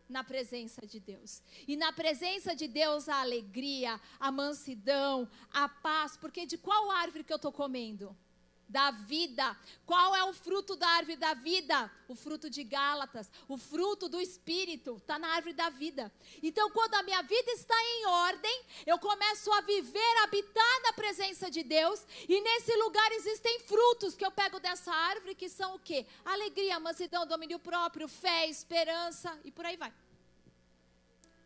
Na presença de Deus. E na presença de Deus a alegria, a mansidão, a paz, porque de qual árvore que eu estou comendo? Da vida. Qual é o fruto da árvore da vida? O fruto de Gálatas, o fruto do Espírito, está na árvore da vida. Então, quando a minha vida está em ordem, eu começo a viver, a habitar na presença de Deus, e nesse lugar existem frutos que eu pego dessa árvore, que são o quê? Alegria, mansidão, domínio próprio, fé, esperança, e por aí vai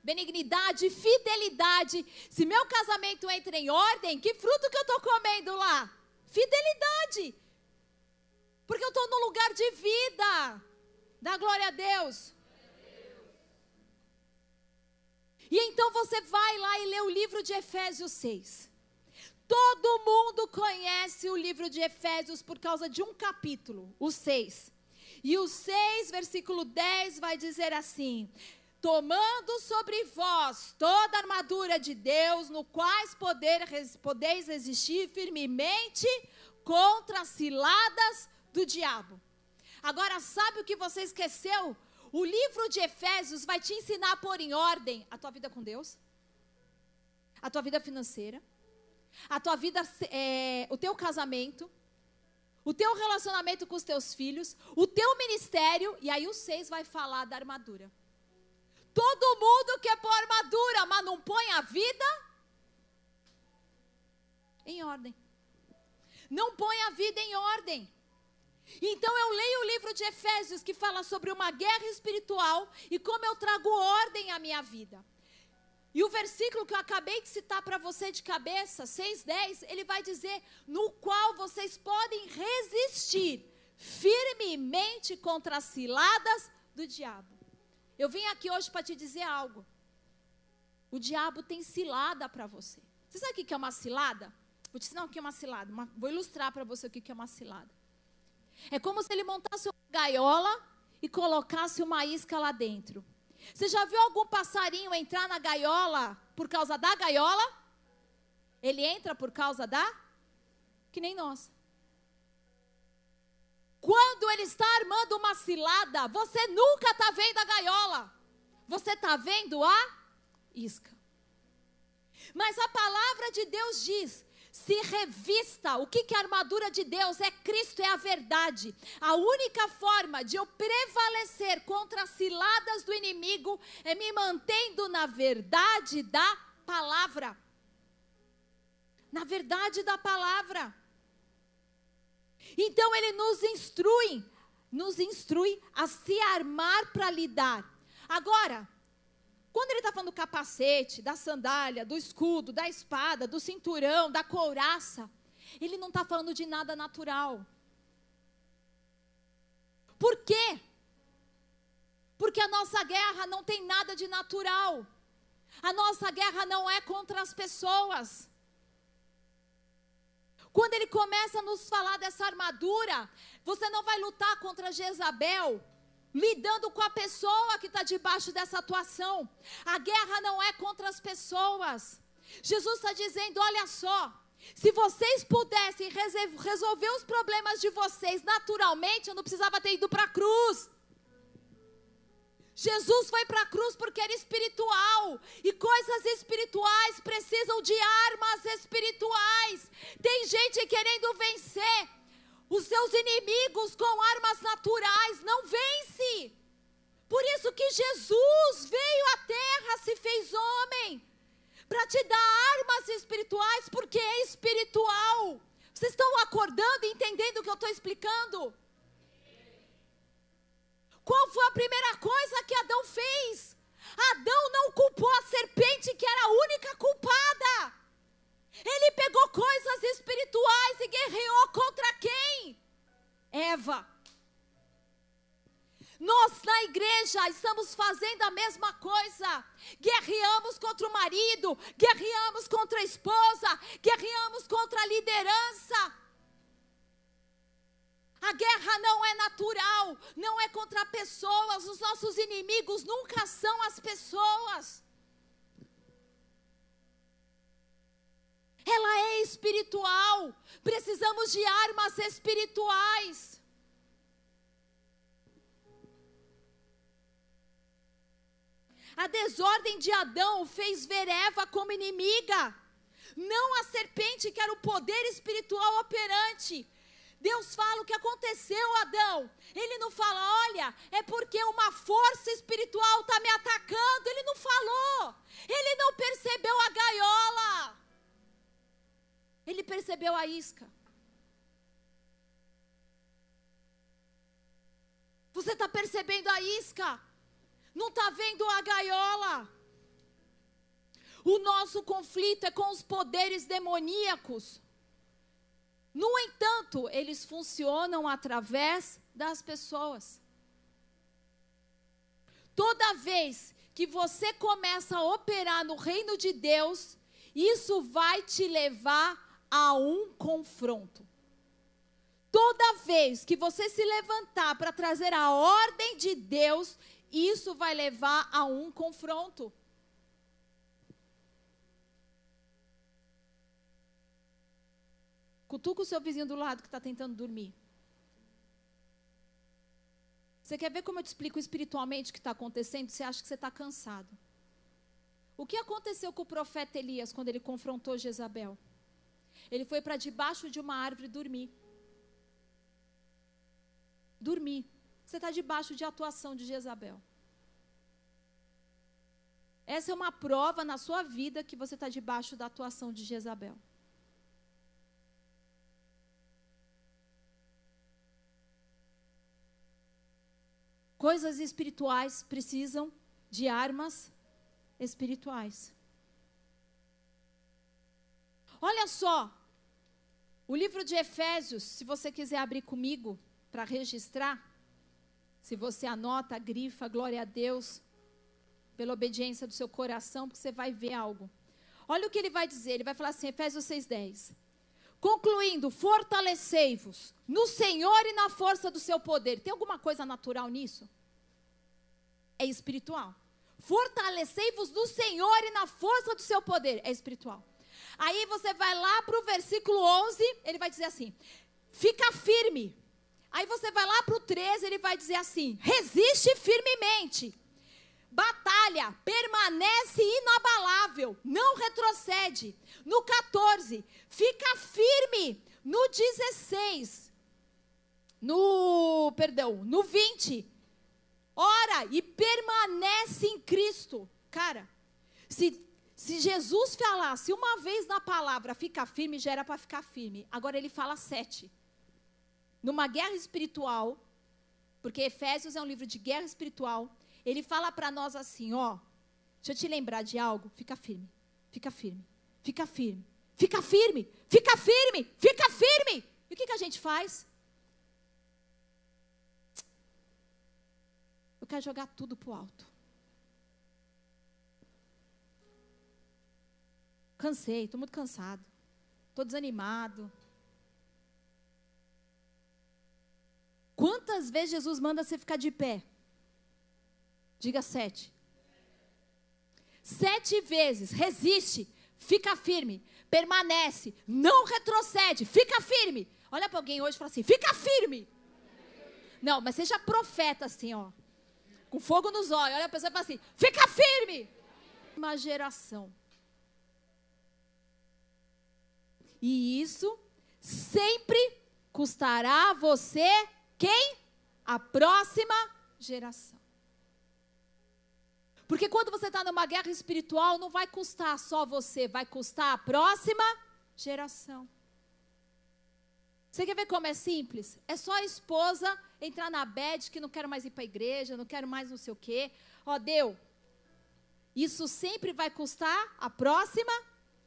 benignidade, fidelidade. Se meu casamento entra em ordem, que fruto que eu estou comendo lá? Fidelidade. Porque eu estou num lugar de vida. Dá glória a Deus. E então você vai lá e lê o livro de Efésios 6. Todo mundo conhece o livro de Efésios por causa de um capítulo, o 6. E o 6, versículo 10, vai dizer assim: tomando sobre vós toda a armadura de Deus, no quais poder, podeis resistir firmemente contra as ciladas do diabo. Agora, sabe o que você esqueceu? O livro de Efésios vai te ensinar a pôr em ordem a tua vida com Deus, a tua vida financeira, a tua vida, é, o teu casamento, o teu relacionamento com os teus filhos, o teu ministério, e aí o 6 vai falar da armadura. Todo mundo quer pôr armadura, mas não põe a vida em ordem. Não põe a vida em ordem. Então eu leio o livro de Efésios que fala sobre uma guerra espiritual e como eu trago ordem à minha vida. E o versículo que eu acabei de citar para você de cabeça, 6:10, ele vai dizer: "No qual vocês podem resistir firmemente contra as ciladas do diabo". Eu vim aqui hoje para te dizer algo. O diabo tem cilada para você. Você sabe o que é uma cilada? Vou te ensinar o que é uma cilada. Uma, vou ilustrar para você o que é uma cilada. É como se ele montasse uma gaiola e colocasse uma isca lá dentro. Você já viu algum passarinho entrar na gaiola por causa da gaiola? Ele entra por causa da? Que nem nós. Quando ele está armando uma cilada, você nunca está vendo a gaiola. Você está vendo a isca. Mas a palavra de Deus diz: se revista. O que, que é a armadura de Deus? É Cristo, é a verdade. A única forma de eu prevalecer contra as ciladas do inimigo é me mantendo na verdade da palavra. Na verdade da palavra. Então ele nos instrui, nos instrui a se armar para lidar. Agora, quando ele está falando do capacete, da sandália, do escudo, da espada, do cinturão, da couraça, ele não está falando de nada natural. Por quê? Porque a nossa guerra não tem nada de natural. A nossa guerra não é contra as pessoas. Quando ele começa a nos falar dessa armadura, você não vai lutar contra Jezabel, lidando com a pessoa que está debaixo dessa atuação. A guerra não é contra as pessoas. Jesus está dizendo: olha só, se vocês pudessem resolver os problemas de vocês naturalmente, eu não precisava ter ido para a cruz. Jesus foi para a cruz porque era espiritual. E coisas espirituais precisam de armas espirituais. Tem gente querendo vencer os seus inimigos com armas naturais. Não vence. Por isso que Jesus veio à terra, se fez homem. Para te dar armas espirituais, porque é espiritual. Vocês estão acordando e entendendo o que eu estou explicando? Qual foi a primeira coisa que Adão fez? Adão não culpou a serpente, que era a única culpada. Ele pegou coisas espirituais e guerreou contra quem? Eva. Nós na igreja estamos fazendo a mesma coisa. Guerreamos contra o marido, guerreamos contra a esposa, guerreamos contra a liderança. A guerra não é natural, não é contra pessoas. Os nossos inimigos nunca são as pessoas. Ela é espiritual. Precisamos de armas espirituais. A desordem de Adão fez ver Eva como inimiga, não a serpente que era o poder espiritual operante. Deus fala o que aconteceu, Adão. Ele não fala, olha, é porque uma força espiritual está me atacando. Ele não falou. Ele não percebeu a gaiola. Ele percebeu a isca. Você está percebendo a isca? Não está vendo a gaiola? O nosso conflito é com os poderes demoníacos. No entanto, eles funcionam através das pessoas. Toda vez que você começa a operar no reino de Deus, isso vai te levar a um confronto. Toda vez que você se levantar para trazer a ordem de Deus, isso vai levar a um confronto. Cutuca o seu vizinho do lado que está tentando dormir. Você quer ver como eu te explico espiritualmente o que está acontecendo? Você acha que você está cansado. O que aconteceu com o profeta Elias quando ele confrontou Jezabel? Ele foi para debaixo de uma árvore dormir. Dormir. Você está debaixo de atuação de Jezabel. Essa é uma prova na sua vida que você está debaixo da atuação de Jezabel. Coisas espirituais precisam de armas espirituais. Olha só, o livro de Efésios, se você quiser abrir comigo para registrar, se você anota, grifa, glória a Deus, pela obediência do seu coração, porque você vai ver algo. Olha o que ele vai dizer, ele vai falar assim, Efésios 6,10. Concluindo, fortalecei-vos no Senhor e na força do seu poder. Tem alguma coisa natural nisso? É espiritual. Fortalecei-vos no Senhor e na força do seu poder. É espiritual. Aí você vai lá para o versículo 11, ele vai dizer assim: fica firme. Aí você vai lá para o 13, ele vai dizer assim: resiste firmemente. Batalha, permanece inabalável, não retrocede. No 14, fica firme. No 16, no, perdão, no 20, ora e permanece em Cristo. Cara, se, se Jesus falasse uma vez na palavra fica firme, já era para ficar firme. Agora ele fala sete. Numa guerra espiritual, porque Efésios é um livro de guerra espiritual, ele fala para nós assim, ó, deixa eu te lembrar de algo, fica firme, fica firme, fica firme, fica firme, fica firme, fica firme. E o que, que a gente faz? Eu quero jogar tudo para o alto. Cansei, estou muito cansado, estou desanimado. Quantas vezes Jesus manda você ficar de pé? Diga sete. Sete vezes. Resiste. Fica firme. Permanece. Não retrocede. Fica firme. Olha para alguém hoje e fala assim: fica firme. Não, mas seja profeta assim, ó. Com fogo nos olhos. Olha a pessoa e fala assim: fica firme. Uma geração. E isso sempre custará a você quem? A próxima geração. Porque quando você está numa guerra espiritual, não vai custar só você, vai custar a próxima geração. Você quer ver como é simples? É só a esposa entrar na bed que não quero mais ir para a igreja, não quero mais não sei o quê. Ó, deu. isso sempre vai custar a próxima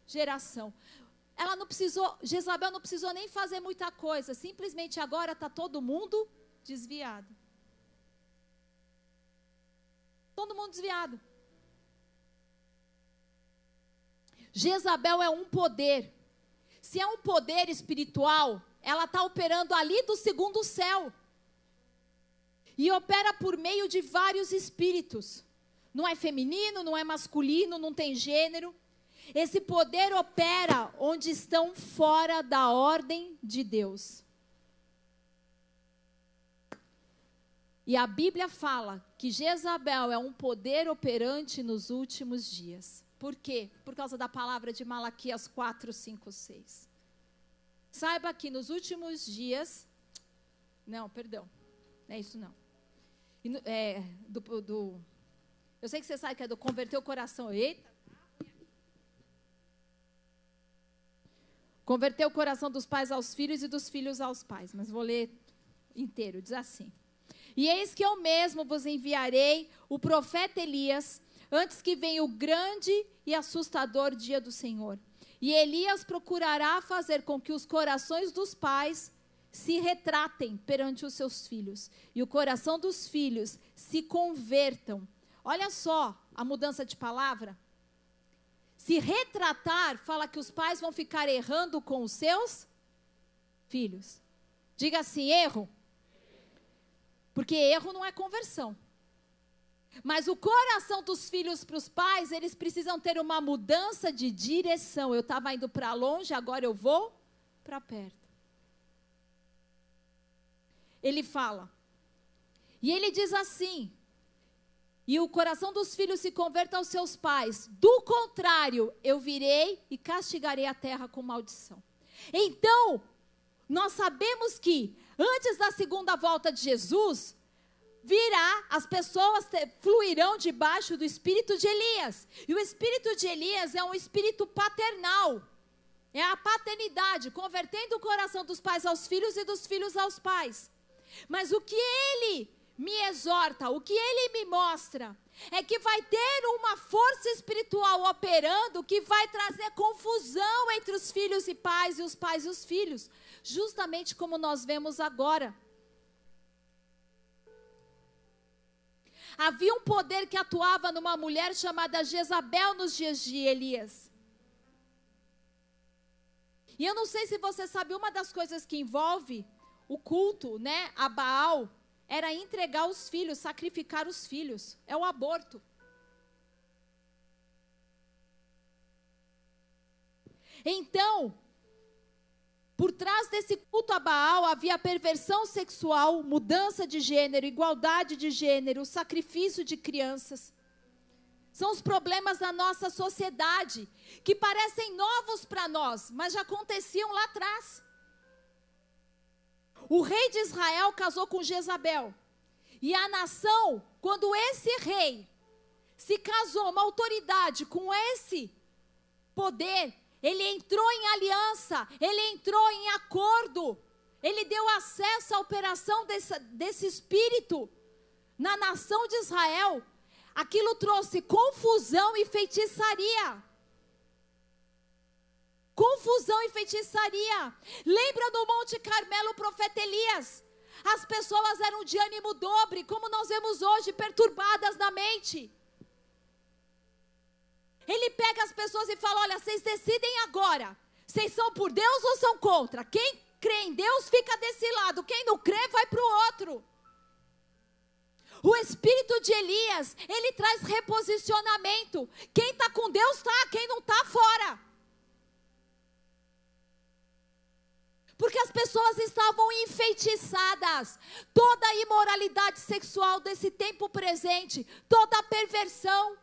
geração. Ela não precisou, Jezabel não precisou nem fazer muita coisa, simplesmente agora está todo mundo desviado. Todo mundo desviado. Jezabel é um poder. Se é um poder espiritual, ela está operando ali do segundo céu. E opera por meio de vários espíritos. Não é feminino, não é masculino, não tem gênero. Esse poder opera onde estão fora da ordem de Deus. E a Bíblia fala que Jezabel é um poder operante nos últimos dias. Por quê? Por causa da palavra de Malaquias 4, 5, 6. Saiba que nos últimos dias. Não, perdão. Não é isso não. É, do, do, eu sei que você sabe que é do converter o coração. Eita. Converter o coração dos pais aos filhos e dos filhos aos pais. Mas vou ler inteiro. Diz assim. E eis que eu mesmo vos enviarei o profeta Elias antes que venha o grande e assustador dia do Senhor. E Elias procurará fazer com que os corações dos pais se retratem perante os seus filhos, e o coração dos filhos se convertam. Olha só a mudança de palavra. Se retratar, fala que os pais vão ficar errando com os seus filhos. Diga assim: erro. Porque erro não é conversão. Mas o coração dos filhos para os pais, eles precisam ter uma mudança de direção. Eu estava indo para longe, agora eu vou para perto. Ele fala. E ele diz assim: e o coração dos filhos se converta aos seus pais. Do contrário, eu virei e castigarei a terra com maldição. Então, nós sabemos que antes da segunda volta de Jesus, virá, as pessoas fluirão debaixo do espírito de Elias. E o espírito de Elias é um espírito paternal. É a paternidade, convertendo o coração dos pais aos filhos e dos filhos aos pais. Mas o que ele me exorta, o que ele me mostra, é que vai ter uma força espiritual operando que vai trazer confusão entre os filhos e pais e os pais e os filhos, justamente como nós vemos agora. Havia um poder que atuava numa mulher chamada Jezabel nos dias de Elias. E eu não sei se você sabe, uma das coisas que envolve o culto, né, a Baal, era entregar os filhos, sacrificar os filhos. É o aborto. Então, por trás desse culto a Baal havia perversão sexual, mudança de gênero, igualdade de gênero, sacrifício de crianças. São os problemas da nossa sociedade, que parecem novos para nós, mas já aconteciam lá atrás. O rei de Israel casou com Jezabel. E a nação, quando esse rei se casou, uma autoridade com esse poder, ele entrou em aliança, ele entrou em acordo, ele deu acesso à operação desse, desse espírito na nação de Israel. Aquilo trouxe confusão e feitiçaria. Confusão e feitiçaria. Lembra do Monte Carmelo, o profeta Elias? As pessoas eram de ânimo dobre, como nós vemos hoje, perturbadas na mente. Ele pega as pessoas e fala: Olha, vocês decidem agora. Vocês são por Deus ou são contra? Quem crê em Deus fica desse lado, quem não crê vai para o outro. O espírito de Elias, ele traz reposicionamento. Quem está com Deus está, quem não está, fora. Porque as pessoas estavam enfeitiçadas. Toda a imoralidade sexual desse tempo presente, toda a perversão,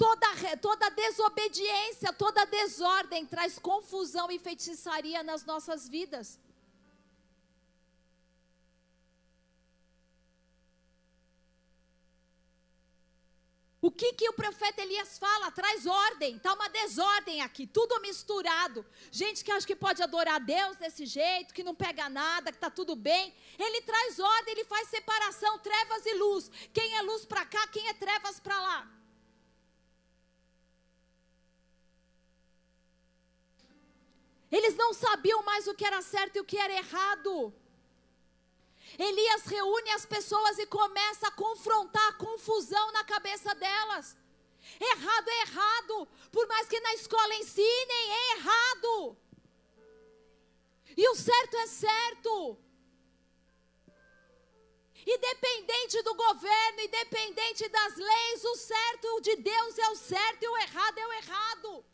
Toda, toda desobediência, toda desordem traz confusão e feitiçaria nas nossas vidas. O que, que o profeta Elias fala? Traz ordem, está uma desordem aqui, tudo misturado. Gente que acha que pode adorar a Deus desse jeito, que não pega nada, que está tudo bem. Ele traz ordem, ele faz separação, trevas e luz. Quem é luz para cá, quem é trevas para lá. Eles não sabiam mais o que era certo e o que era errado. Elias reúne as pessoas e começa a confrontar a confusão na cabeça delas. Errado é errado, por mais que na escola ensinem, é errado. E o certo é certo. Independente do governo, independente das leis, o certo de Deus é o certo e o errado é o errado.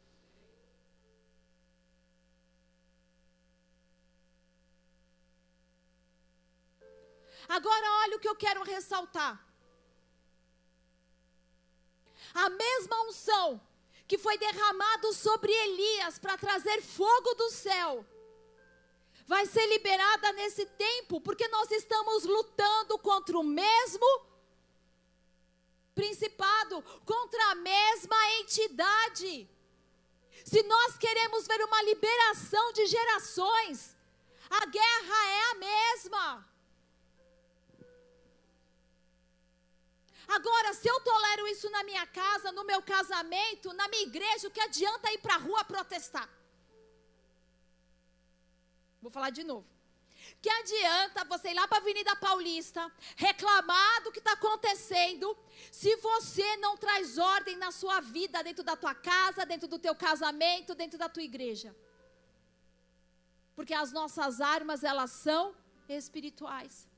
Agora, olha o que eu quero ressaltar. A mesma unção que foi derramado sobre Elias para trazer fogo do céu vai ser liberada nesse tempo, porque nós estamos lutando contra o mesmo principado, contra a mesma entidade. Se nós queremos ver uma liberação de gerações, a guerra é a mesma. Agora, se eu tolero isso na minha casa, no meu casamento, na minha igreja, o que adianta ir para a rua protestar? Vou falar de novo. Que adianta você ir lá para a Avenida Paulista, reclamar do que está acontecendo, se você não traz ordem na sua vida, dentro da tua casa, dentro do teu casamento, dentro da tua igreja? Porque as nossas armas, elas são espirituais.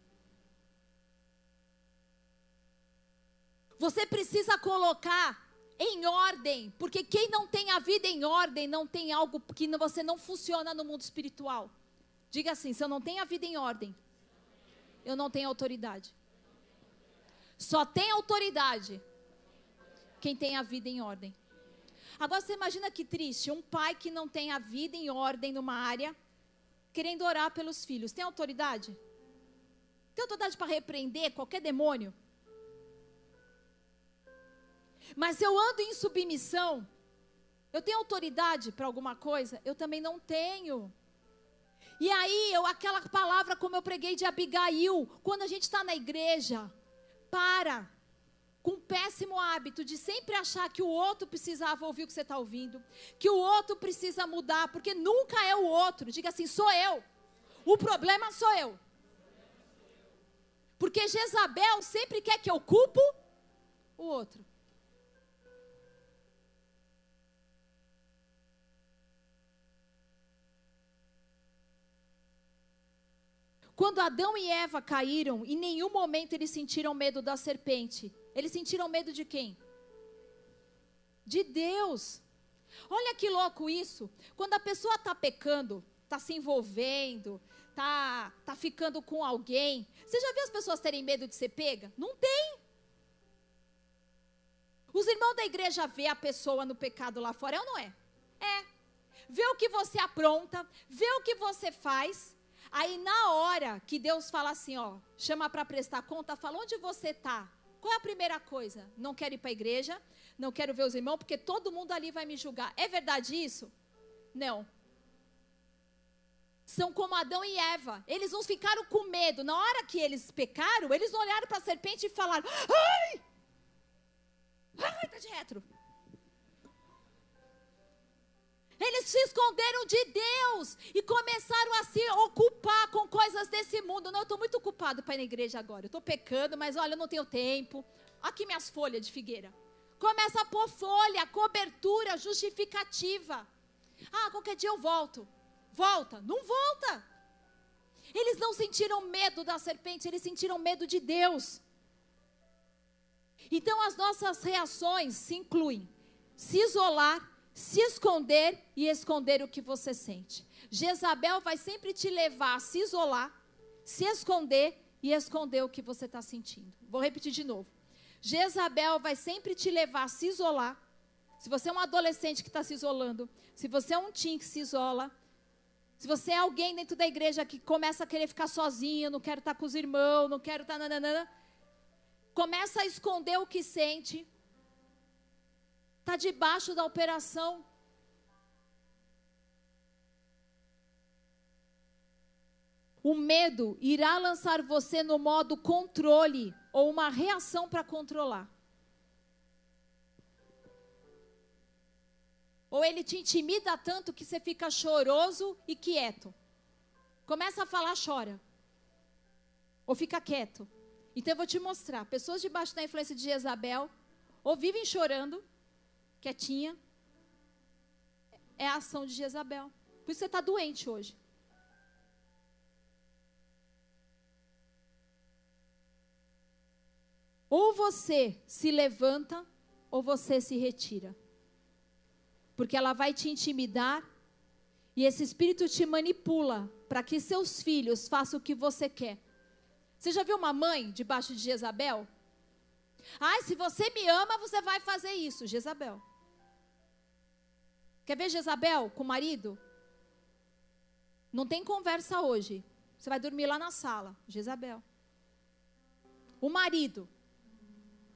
Você precisa colocar em ordem, porque quem não tem a vida em ordem não tem algo que você não funciona no mundo espiritual. Diga assim: se eu não tenho a vida em ordem, eu não tenho autoridade. Só tem autoridade quem tem a vida em ordem. Agora você imagina que triste, um pai que não tem a vida em ordem numa área, querendo orar pelos filhos. Tem autoridade? Tem autoridade para repreender qualquer demônio? Mas eu ando em submissão, eu tenho autoridade para alguma coisa? Eu também não tenho. E aí, eu, aquela palavra, como eu preguei de Abigail, quando a gente está na igreja, para com um péssimo hábito de sempre achar que o outro precisava ouvir o que você está ouvindo, que o outro precisa mudar, porque nunca é o outro. Diga assim: sou eu. O problema sou eu. Porque Jezabel sempre quer que eu culpo o outro. Quando Adão e Eva caíram, em nenhum momento eles sentiram medo da serpente. Eles sentiram medo de quem? De Deus. Olha que louco isso. Quando a pessoa está pecando, está se envolvendo, está tá ficando com alguém. Você já viu as pessoas terem medo de ser pega? Não tem. Os irmãos da igreja vê a pessoa no pecado lá fora, é ou não é? É. Vê o que você apronta, vê o que você faz. Aí na hora que Deus fala assim, ó, chama para prestar conta, fala onde você está. Qual é a primeira coisa? Não quero ir para a igreja, não quero ver os irmãos, porque todo mundo ali vai me julgar. É verdade isso? Não. São como Adão e Eva. Eles não ficaram com medo. Na hora que eles pecaram, eles olharam para a serpente e falaram: Ai! Ai, tá de retro. Eles se esconderam de Deus e começaram a se ocupar com coisas desse mundo. Não, eu estou muito ocupado para ir na igreja agora. Eu estou pecando, mas olha, eu não tenho tempo. Aqui minhas folhas de figueira. Começa a pôr folha, cobertura, justificativa. Ah, qualquer dia eu volto. Volta. Não volta. Eles não sentiram medo da serpente, eles sentiram medo de Deus. Então as nossas reações se incluem se isolar, se esconder e esconder o que você sente. Jezabel vai sempre te levar a se isolar, se esconder e esconder o que você está sentindo. Vou repetir de novo. Jezabel vai sempre te levar a se isolar. Se você é um adolescente que está se isolando, se você é um teen que se isola, se você é alguém dentro da igreja que começa a querer ficar sozinho, não quero estar tá com os irmãos, não quero estar. Tá, começa a esconder o que sente, está debaixo da operação. O medo irá lançar você no modo controle ou uma reação para controlar. Ou ele te intimida tanto que você fica choroso e quieto? Começa a falar, chora. Ou fica quieto. Então eu vou te mostrar. Pessoas debaixo da influência de Jezabel, ou vivem chorando, quietinha. É a ação de Jezabel. Por isso você está doente hoje. Ou você se levanta, ou você se retira. Porque ela vai te intimidar e esse espírito te manipula para que seus filhos façam o que você quer. Você já viu uma mãe debaixo de Jezabel? Ai, se você me ama, você vai fazer isso. Jezabel. Quer ver Jezabel com o marido? Não tem conversa hoje. Você vai dormir lá na sala. Jezabel. O marido.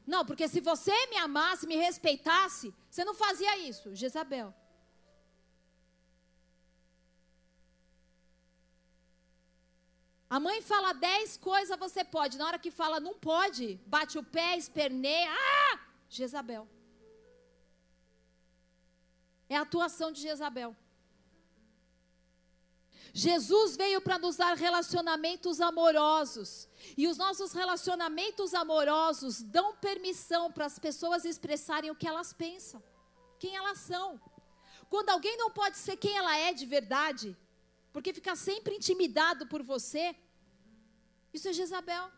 Não, porque se você me amasse, me respeitasse, você não fazia isso. Jezabel. A mãe fala dez coisas, você pode. Na hora que fala não pode, bate o pé, esperneia. Ah! Jezabel. É a atuação de Jezabel. Jesus veio para nos dar relacionamentos amorosos. E os nossos relacionamentos amorosos dão permissão para as pessoas expressarem o que elas pensam, quem elas são. Quando alguém não pode ser quem ela é de verdade, porque fica sempre intimidado por você, isso é Jezabel.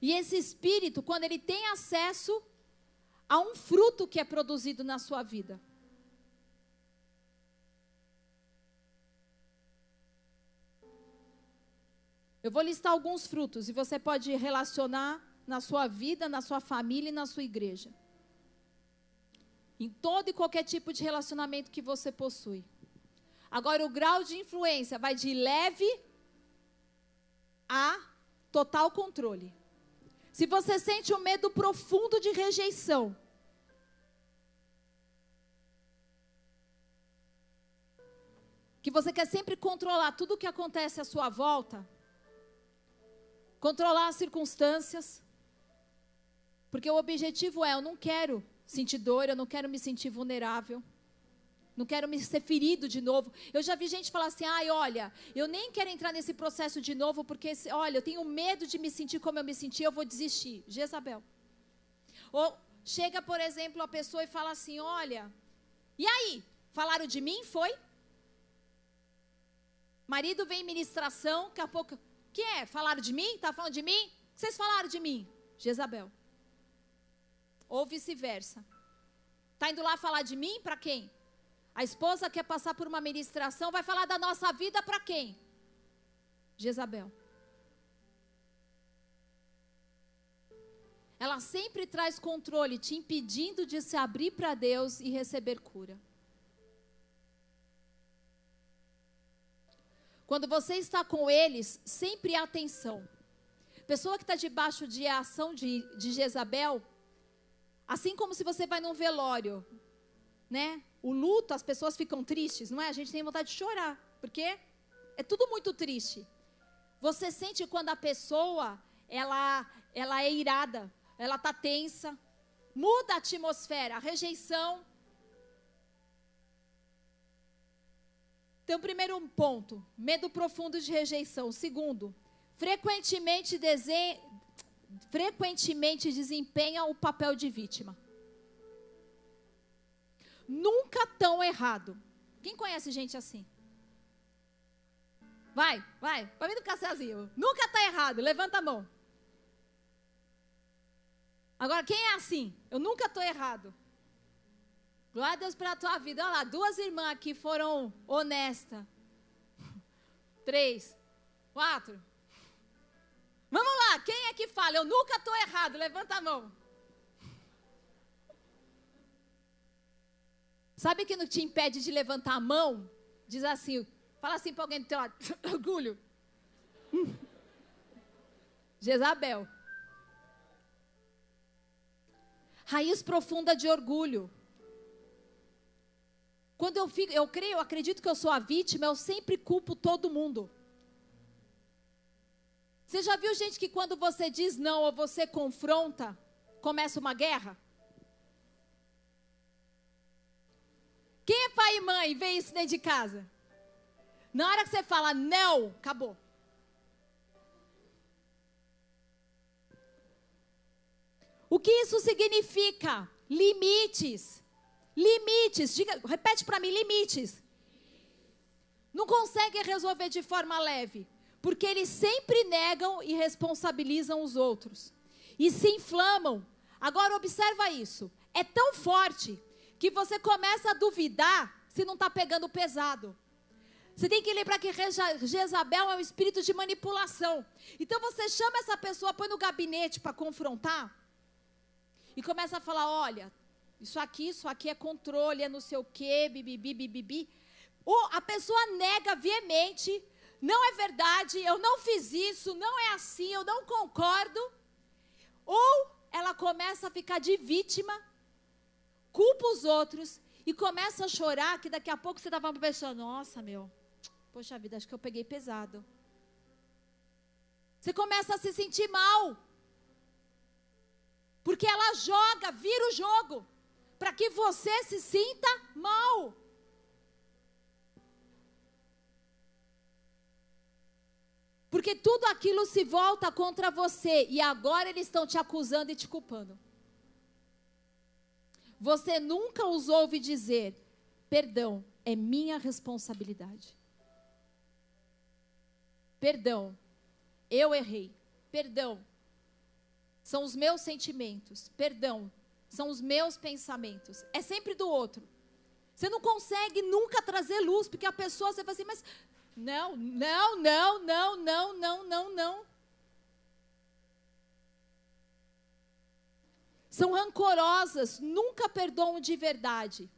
E esse espírito, quando ele tem acesso a um fruto que é produzido na sua vida. Eu vou listar alguns frutos e você pode relacionar na sua vida, na sua família e na sua igreja. Em todo e qualquer tipo de relacionamento que você possui. Agora, o grau de influência vai de leve a total controle. Se você sente um medo profundo de rejeição, que você quer sempre controlar tudo o que acontece à sua volta, controlar as circunstâncias, porque o objetivo é: eu não quero sentir dor, eu não quero me sentir vulnerável. Não quero me ser ferido de novo. Eu já vi gente falar assim: ai, olha, eu nem quero entrar nesse processo de novo, porque, olha, eu tenho medo de me sentir como eu me senti, eu vou desistir. Jezabel. Ou chega, por exemplo, a pessoa e fala assim: olha, e aí? Falaram de mim? Foi? Marido vem em ministração, daqui a pouco. que é? Falaram de mim? Tá falando de mim? Vocês falaram de mim? Jezabel. Ou vice-versa. Tá indo lá falar de mim para quem? A esposa quer passar por uma ministração, vai falar da nossa vida para quem? Jezabel. Ela sempre traz controle, te impedindo de se abrir para Deus e receber cura. Quando você está com eles, sempre atenção. Pessoa que está debaixo de ação de, de Jezabel, assim como se você vai num velório, né? O luto, as pessoas ficam tristes, não é? A gente tem vontade de chorar, porque é tudo muito triste. Você sente quando a pessoa, ela, ela é irada, ela está tensa, muda a atmosfera, a rejeição. Então, primeiro ponto, medo profundo de rejeição. Segundo, frequentemente, dese... frequentemente desempenha o papel de vítima nunca tão errado. Quem conhece gente assim? Vai, vai, vai vir do cafezinho. Nunca está errado, levanta a mão. Agora, quem é assim? Eu nunca estou errado. Glória a Deus pela tua vida. Olha lá, duas irmãs aqui foram honestas. Três, quatro. Vamos lá, quem é que fala? Eu nunca estou errado, levanta a mão. Sabe que não te impede de levantar a mão? Diz assim, fala assim para alguém do teu lado, orgulho. Jezabel. Raiz profunda de orgulho. Quando eu fico, eu creio, eu acredito que eu sou a vítima, eu sempre culpo todo mundo. Você já viu gente que quando você diz não ou você confronta, começa uma guerra? Quem é pai e mãe vê isso dentro de casa? Na hora que você fala não, acabou. O que isso significa? Limites. Limites. Diga, repete para mim, limites. Não conseguem resolver de forma leve, porque eles sempre negam e responsabilizam os outros. E se inflamam. Agora observa isso. É tão forte que você começa a duvidar se não está pegando pesado. Você tem que lembrar que Jezabel é um espírito de manipulação. Então você chama essa pessoa, põe no gabinete para confrontar e começa a falar: olha, isso aqui, isso aqui é controle, é não sei o quê, bibibi, bibibi. Ou a pessoa nega veemente, não é verdade, eu não fiz isso, não é assim, eu não concordo. Ou ela começa a ficar de vítima, culpa os outros e começa a chorar, que daqui a pouco você estava pensando, nossa, meu, poxa vida, acho que eu peguei pesado. Você começa a se sentir mal. Porque ela joga, vira o jogo, para que você se sinta mal. Porque tudo aquilo se volta contra você e agora eles estão te acusando e te culpando. Você nunca os ouve dizer: perdão, é minha responsabilidade. Perdão, eu errei. Perdão, são os meus sentimentos. Perdão, são os meus pensamentos. É sempre do outro. Você não consegue nunca trazer luz, porque a pessoa, você fala assim, mas não, não, não, não, não, não, não, não. São rancorosas, nunca perdoam de verdade.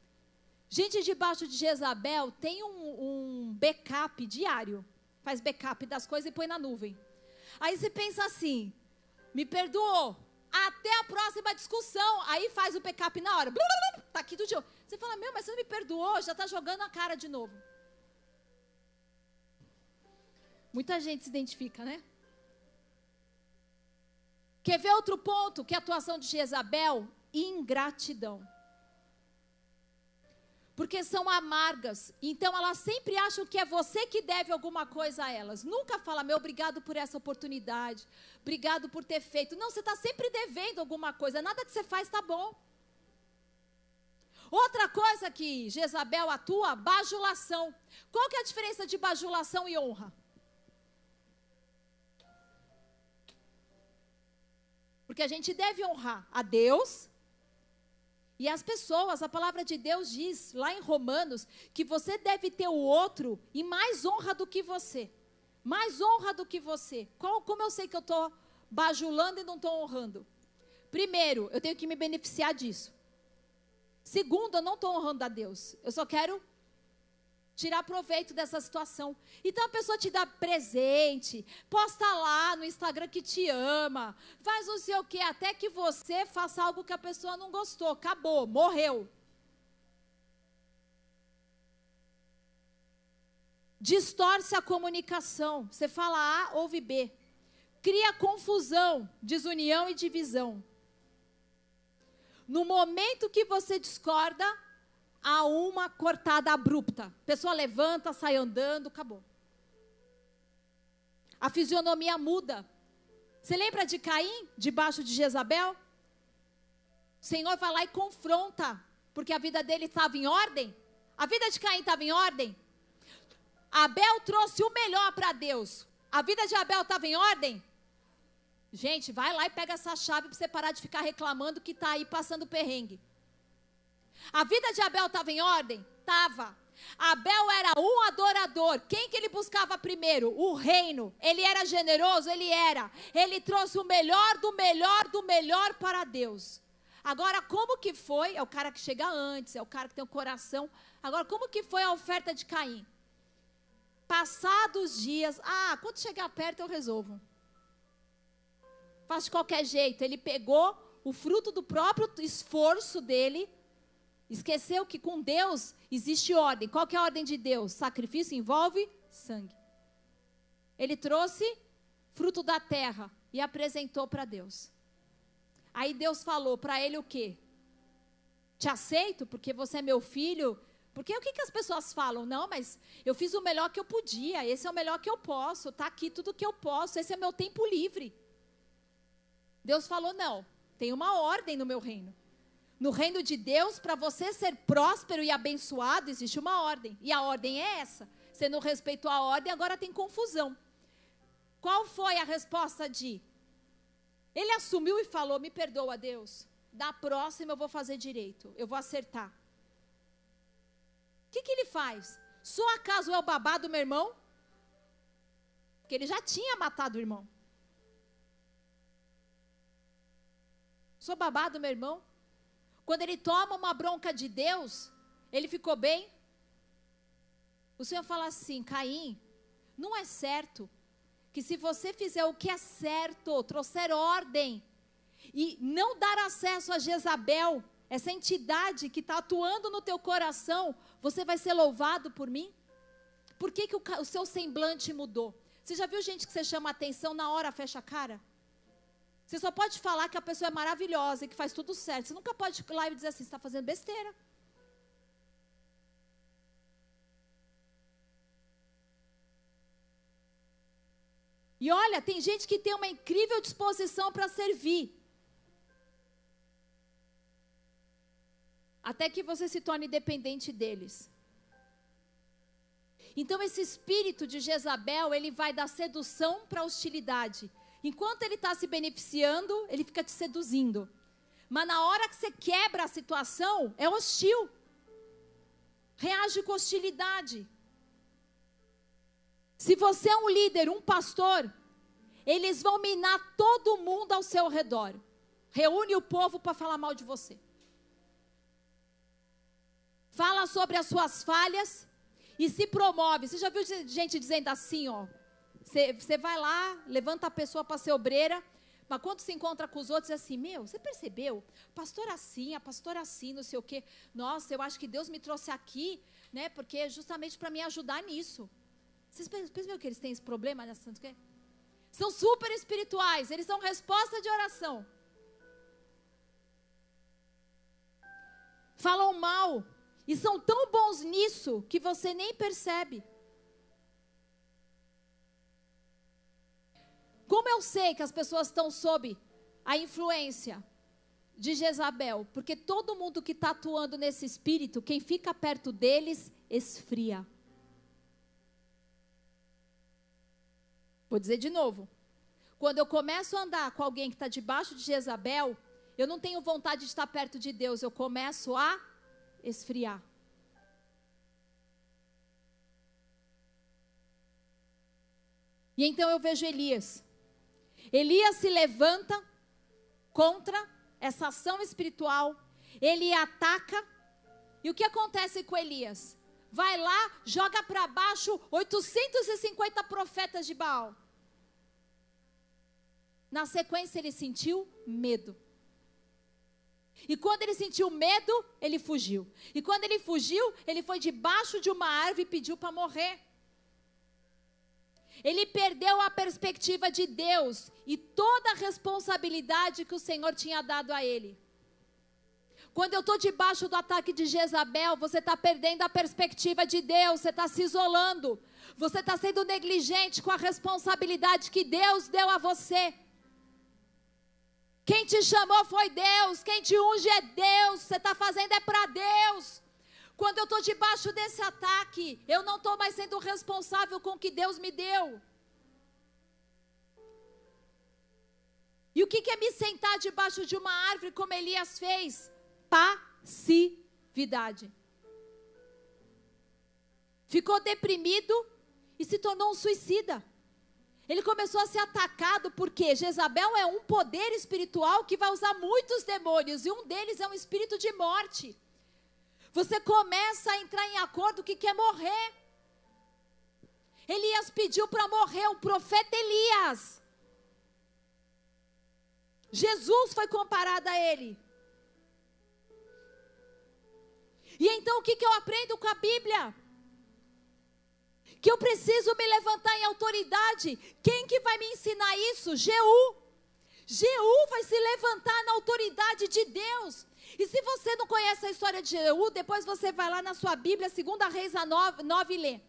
Gente debaixo de Jezabel tem um, um backup diário. Faz backup das coisas e põe na nuvem. Aí você pensa assim: me perdoou. Até a próxima discussão. Aí faz o backup na hora. Tá aqui do dia. Você fala, meu, mas você não me perdoou, já está jogando a cara de novo. Muita gente se identifica, né? Quer ver outro ponto? Que é a atuação de Jezabel? Ingratidão porque são amargas. Então elas sempre acham que é você que deve alguma coisa a elas. Nunca fala, meu, obrigado por essa oportunidade, obrigado por ter feito. Não, você está sempre devendo alguma coisa. Nada que você faz está bom. Outra coisa que Jezabel atua, bajulação. Qual que é a diferença de bajulação e honra? Porque a gente deve honrar a Deus e as pessoas, a palavra de Deus diz lá em Romanos que você deve ter o outro em mais honra do que você. Mais honra do que você. Qual, como eu sei que eu estou bajulando e não estou honrando? Primeiro, eu tenho que me beneficiar disso. Segundo, eu não estou honrando a Deus. Eu só quero tirar proveito dessa situação. Então a pessoa te dá presente, posta lá no Instagram que te ama, faz não sei o que, até que você faça algo que a pessoa não gostou, acabou, morreu. Distorce a comunicação. Você fala A, ouve B. Cria confusão, desunião e divisão. No momento que você discorda, a uma cortada abrupta. Pessoa levanta, sai andando, acabou. A fisionomia muda. Você lembra de Caim, debaixo de Jezabel? O Senhor vai lá e confronta, porque a vida dele estava em ordem. A vida de Caim estava em ordem. Abel trouxe o melhor para Deus. A vida de Abel estava em ordem? Gente, vai lá e pega essa chave para você parar de ficar reclamando que está aí passando perrengue. A vida de Abel estava em ordem? Estava. Abel era um adorador. Quem que ele buscava primeiro? O reino. Ele era generoso? Ele era. Ele trouxe o melhor do melhor do melhor para Deus. Agora, como que foi? É o cara que chega antes, é o cara que tem o coração. Agora, como que foi a oferta de Caim? Passados dias, ah, quando chegar perto eu resolvo. Faz de qualquer jeito. Ele pegou o fruto do próprio esforço dele Esqueceu que com Deus existe ordem. Qual que é a ordem de Deus? Sacrifício envolve sangue. Ele trouxe fruto da terra, e apresentou para Deus. Aí Deus falou para ele o quê? Te aceito porque você é meu filho. Porque o que, que as pessoas falam? Não, mas eu fiz o melhor que eu podia, esse é o melhor que eu posso, está aqui tudo que eu posso, esse é meu tempo livre. Deus falou: não, tem uma ordem no meu reino. No reino de Deus, para você ser próspero e abençoado, existe uma ordem. E a ordem é essa. Você não respeitou a ordem, agora tem confusão. Qual foi a resposta de? Ele assumiu e falou: Me perdoa, Deus. Da próxima eu vou fazer direito, eu vou acertar. O que, que ele faz? Só acaso é o babá do meu irmão? Porque ele já tinha matado o irmão. Sou babá do meu irmão? Quando ele toma uma bronca de Deus, ele ficou bem? O Senhor fala assim: Caim, não é certo que se você fizer o que é certo, trouxer ordem e não dar acesso a Jezabel, essa entidade que está atuando no teu coração, você vai ser louvado por mim? Por que, que o, o seu semblante mudou? Você já viu gente que você chama atenção na hora fecha a cara? Você só pode falar que a pessoa é maravilhosa e que faz tudo certo. Você nunca pode ir lá e dizer assim, está fazendo besteira. E olha, tem gente que tem uma incrível disposição para servir. Até que você se torne dependente deles. Então esse espírito de Jezabel, ele vai da sedução para a hostilidade. Enquanto ele está se beneficiando, ele fica te seduzindo. Mas na hora que você quebra a situação, é hostil. Reage com hostilidade. Se você é um líder, um pastor, eles vão minar todo mundo ao seu redor. Reúne o povo para falar mal de você. Fala sobre as suas falhas e se promove. Você já viu gente dizendo assim, ó? Você, vai lá, levanta a pessoa para ser obreira, mas quando se encontra com os outros, é assim, meu, você percebeu? Pastor assim, a pastora assim, não sei o quê. Nossa, eu acho que Deus me trouxe aqui, né? Porque é justamente para me ajudar nisso. Vocês perceberam que eles têm esse problema nessa? São super espirituais, eles são resposta de oração. Falam mal e são tão bons nisso que você nem percebe. Como eu sei que as pessoas estão sob a influência de Jezabel? Porque todo mundo que está atuando nesse espírito, quem fica perto deles, esfria. Vou dizer de novo. Quando eu começo a andar com alguém que está debaixo de Jezabel, eu não tenho vontade de estar perto de Deus, eu começo a esfriar. E então eu vejo Elias. Elias se levanta contra essa ação espiritual, ele ataca. E o que acontece com Elias? Vai lá, joga para baixo 850 profetas de Baal. Na sequência, ele sentiu medo. E quando ele sentiu medo, ele fugiu. E quando ele fugiu, ele foi debaixo de uma árvore e pediu para morrer. Ele perdeu a perspectiva de Deus e toda a responsabilidade que o Senhor tinha dado a ele. Quando eu estou debaixo do ataque de Jezabel, você está perdendo a perspectiva de Deus, você está se isolando, você está sendo negligente com a responsabilidade que Deus deu a você. Quem te chamou foi Deus, quem te unge é Deus, você está fazendo é para Deus. Quando eu estou debaixo desse ataque, eu não estou mais sendo responsável com o que Deus me deu. E o que, que é me sentar debaixo de uma árvore como Elias fez? Passividade. Ficou deprimido e se tornou um suicida. Ele começou a ser atacado porque Jezabel é um poder espiritual que vai usar muitos demônios e um deles é um espírito de morte. Você começa a entrar em acordo que quer morrer. Elias pediu para morrer, o profeta Elias. Jesus foi comparado a ele. E então o que, que eu aprendo com a Bíblia? que eu preciso me levantar em autoridade. Quem que vai me ensinar isso? Jeú. Jeú vai se levantar na autoridade de Deus. E se você não conhece a história de Jeú, depois você vai lá na sua Bíblia, 2 Reis 9, 9 e lê.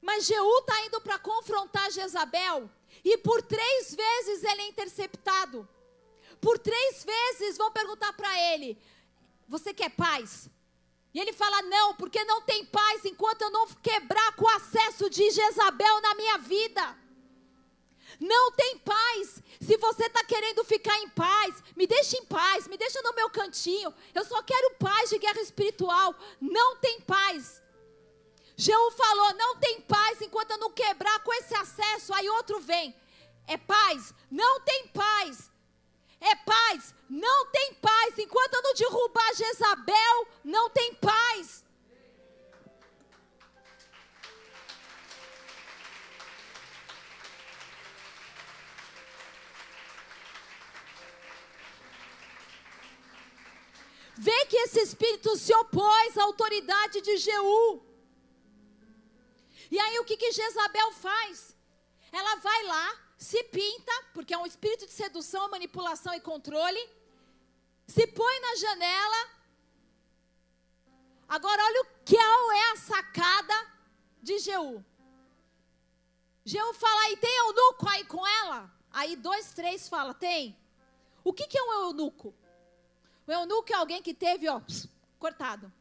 Mas Jeú está indo para confrontar Jezabel. E por três vezes ele é interceptado. Por três vezes vão perguntar para ele: Você quer paz? E ele fala: Não, porque não tem paz enquanto eu não quebrar com o acesso de Jezabel na minha vida. Não tem paz. Se você está querendo ficar em paz, me deixa em paz, me deixa no meu cantinho. Eu só quero paz de guerra espiritual. Não tem paz. Jeú falou: não tem paz enquanto eu não quebrar com esse acesso. Aí outro vem: é paz? Não tem paz. É paz? Não tem paz. Enquanto eu não derrubar Jezabel, não tem paz. Vê que esse espírito se opôs à autoridade de Jeú. E aí o que, que Jezabel faz? Ela vai lá, se pinta, porque é um espírito de sedução, manipulação e controle, se põe na janela. Agora olha qual é a sacada de Jeú. Jeú fala, e tem eunuco aí com ela? Aí dois, três fala, tem. O que, que é um eunuco? O eunuco é alguém que teve, ó, cortado.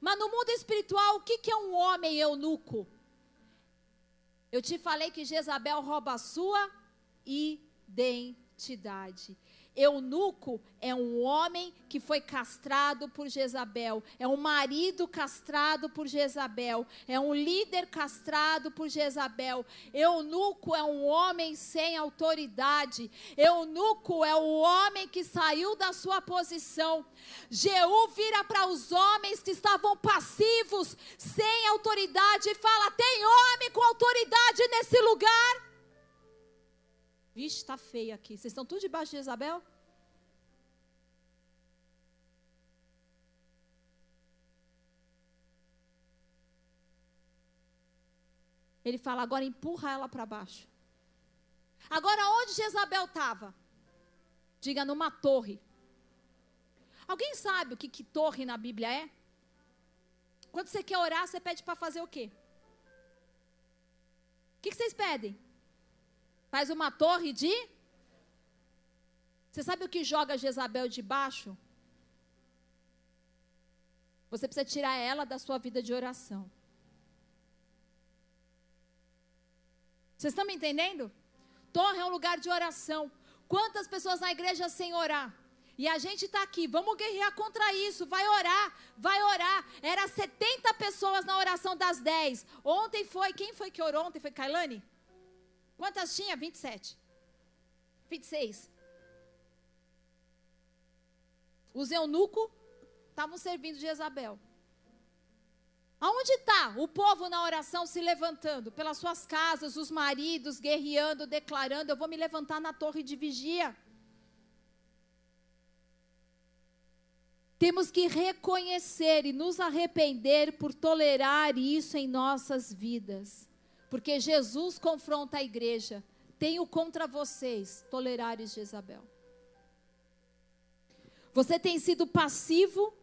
Mas no mundo espiritual, o que, que é um homem eunuco? Eu te falei que Jezabel rouba a sua identidade. Eunuco é um homem que foi castrado por Jezabel, é um marido castrado por Jezabel, é um líder castrado por Jezabel. Eunuco é um homem sem autoridade. Eunuco é o homem que saiu da sua posição. Jeú vira para os homens que estavam passivos, sem autoridade, e fala: tem homem com autoridade nesse lugar? Vixe, está feio aqui. Vocês estão tudo debaixo de Isabel? Ele fala, agora empurra ela para baixo. Agora, onde Jezabel estava? Diga, numa torre. Alguém sabe o que, que torre na Bíblia é? Quando você quer orar, você pede para fazer o quê? O que, que vocês pedem? Faz uma torre de. Você sabe o que joga Jezabel de baixo? Você precisa tirar ela da sua vida de oração. Vocês estão me entendendo? Torre é um lugar de oração. Quantas pessoas na igreja sem orar? E a gente está aqui, vamos guerrear contra isso, vai orar, vai orar. Era 70 pessoas na oração das 10. Ontem foi, quem foi que orou ontem? Foi Kailane? Quantas tinha? 27. 26. Os eunucos estavam servindo de Jezabel. Aonde está o povo na oração se levantando? Pelas suas casas, os maridos guerreando, declarando: Eu vou me levantar na torre de vigia. Temos que reconhecer e nos arrepender por tolerar isso em nossas vidas. Porque Jesus confronta a igreja. Tenho contra vocês tolerares Jezabel. Você tem sido passivo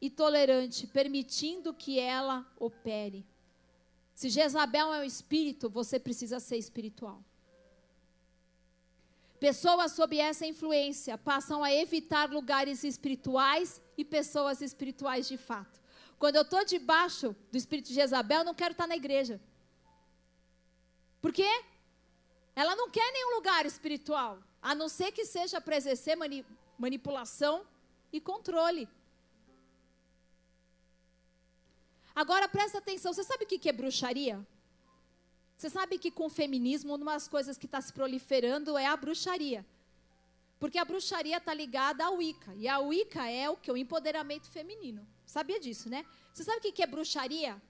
e tolerante, permitindo que ela opere. Se Jezabel é um espírito, você precisa ser espiritual. Pessoas sob essa influência passam a evitar lugares espirituais e pessoas espirituais de fato. Quando eu estou debaixo do espírito de Jezabel, eu não quero estar na igreja. Por quê? Ela não quer nenhum lugar espiritual, a não ser que seja para exercer mani manipulação e controle. Agora presta atenção, você sabe o que é bruxaria? Você sabe que com o feminismo, uma das coisas que está se proliferando é a bruxaria. Porque a bruxaria está ligada à Wicca. E a Wicca é o que? O empoderamento feminino. Sabia disso, né? Você sabe o que é bruxaria?